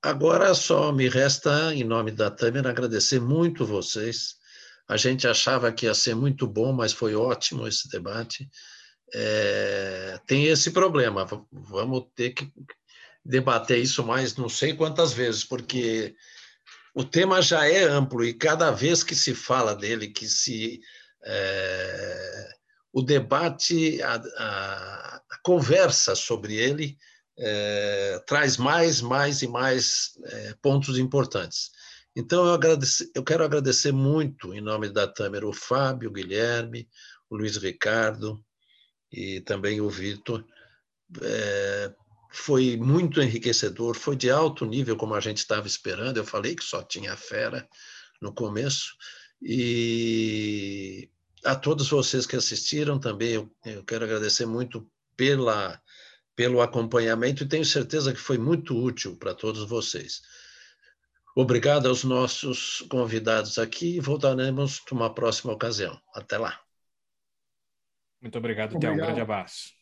[SPEAKER 1] agora só me resta, em nome da Tâmara, agradecer muito vocês. A gente achava que ia ser muito bom, mas foi ótimo esse debate. É, tem esse problema, vamos ter que debater isso mais não sei quantas vezes, porque o tema já é amplo e cada vez que se fala dele, que se é, o debate, a, a, a, conversa sobre ele é, traz mais, mais e mais é, pontos importantes. Então, eu, eu quero agradecer muito, em nome da Tâmara, o Fábio, o Guilherme, o Luiz Ricardo e também o Vitor, é, foi muito enriquecedor, foi de alto nível, como a gente estava esperando. Eu falei que só tinha fera no começo. E a todos vocês que assistiram também, eu, eu quero agradecer muito pela, pelo acompanhamento e tenho certeza que foi muito útil para todos vocês. Obrigado aos nossos convidados aqui e voltaremos numa próxima ocasião. Até lá.
[SPEAKER 2] Muito obrigado, Théo. Um grande abraço.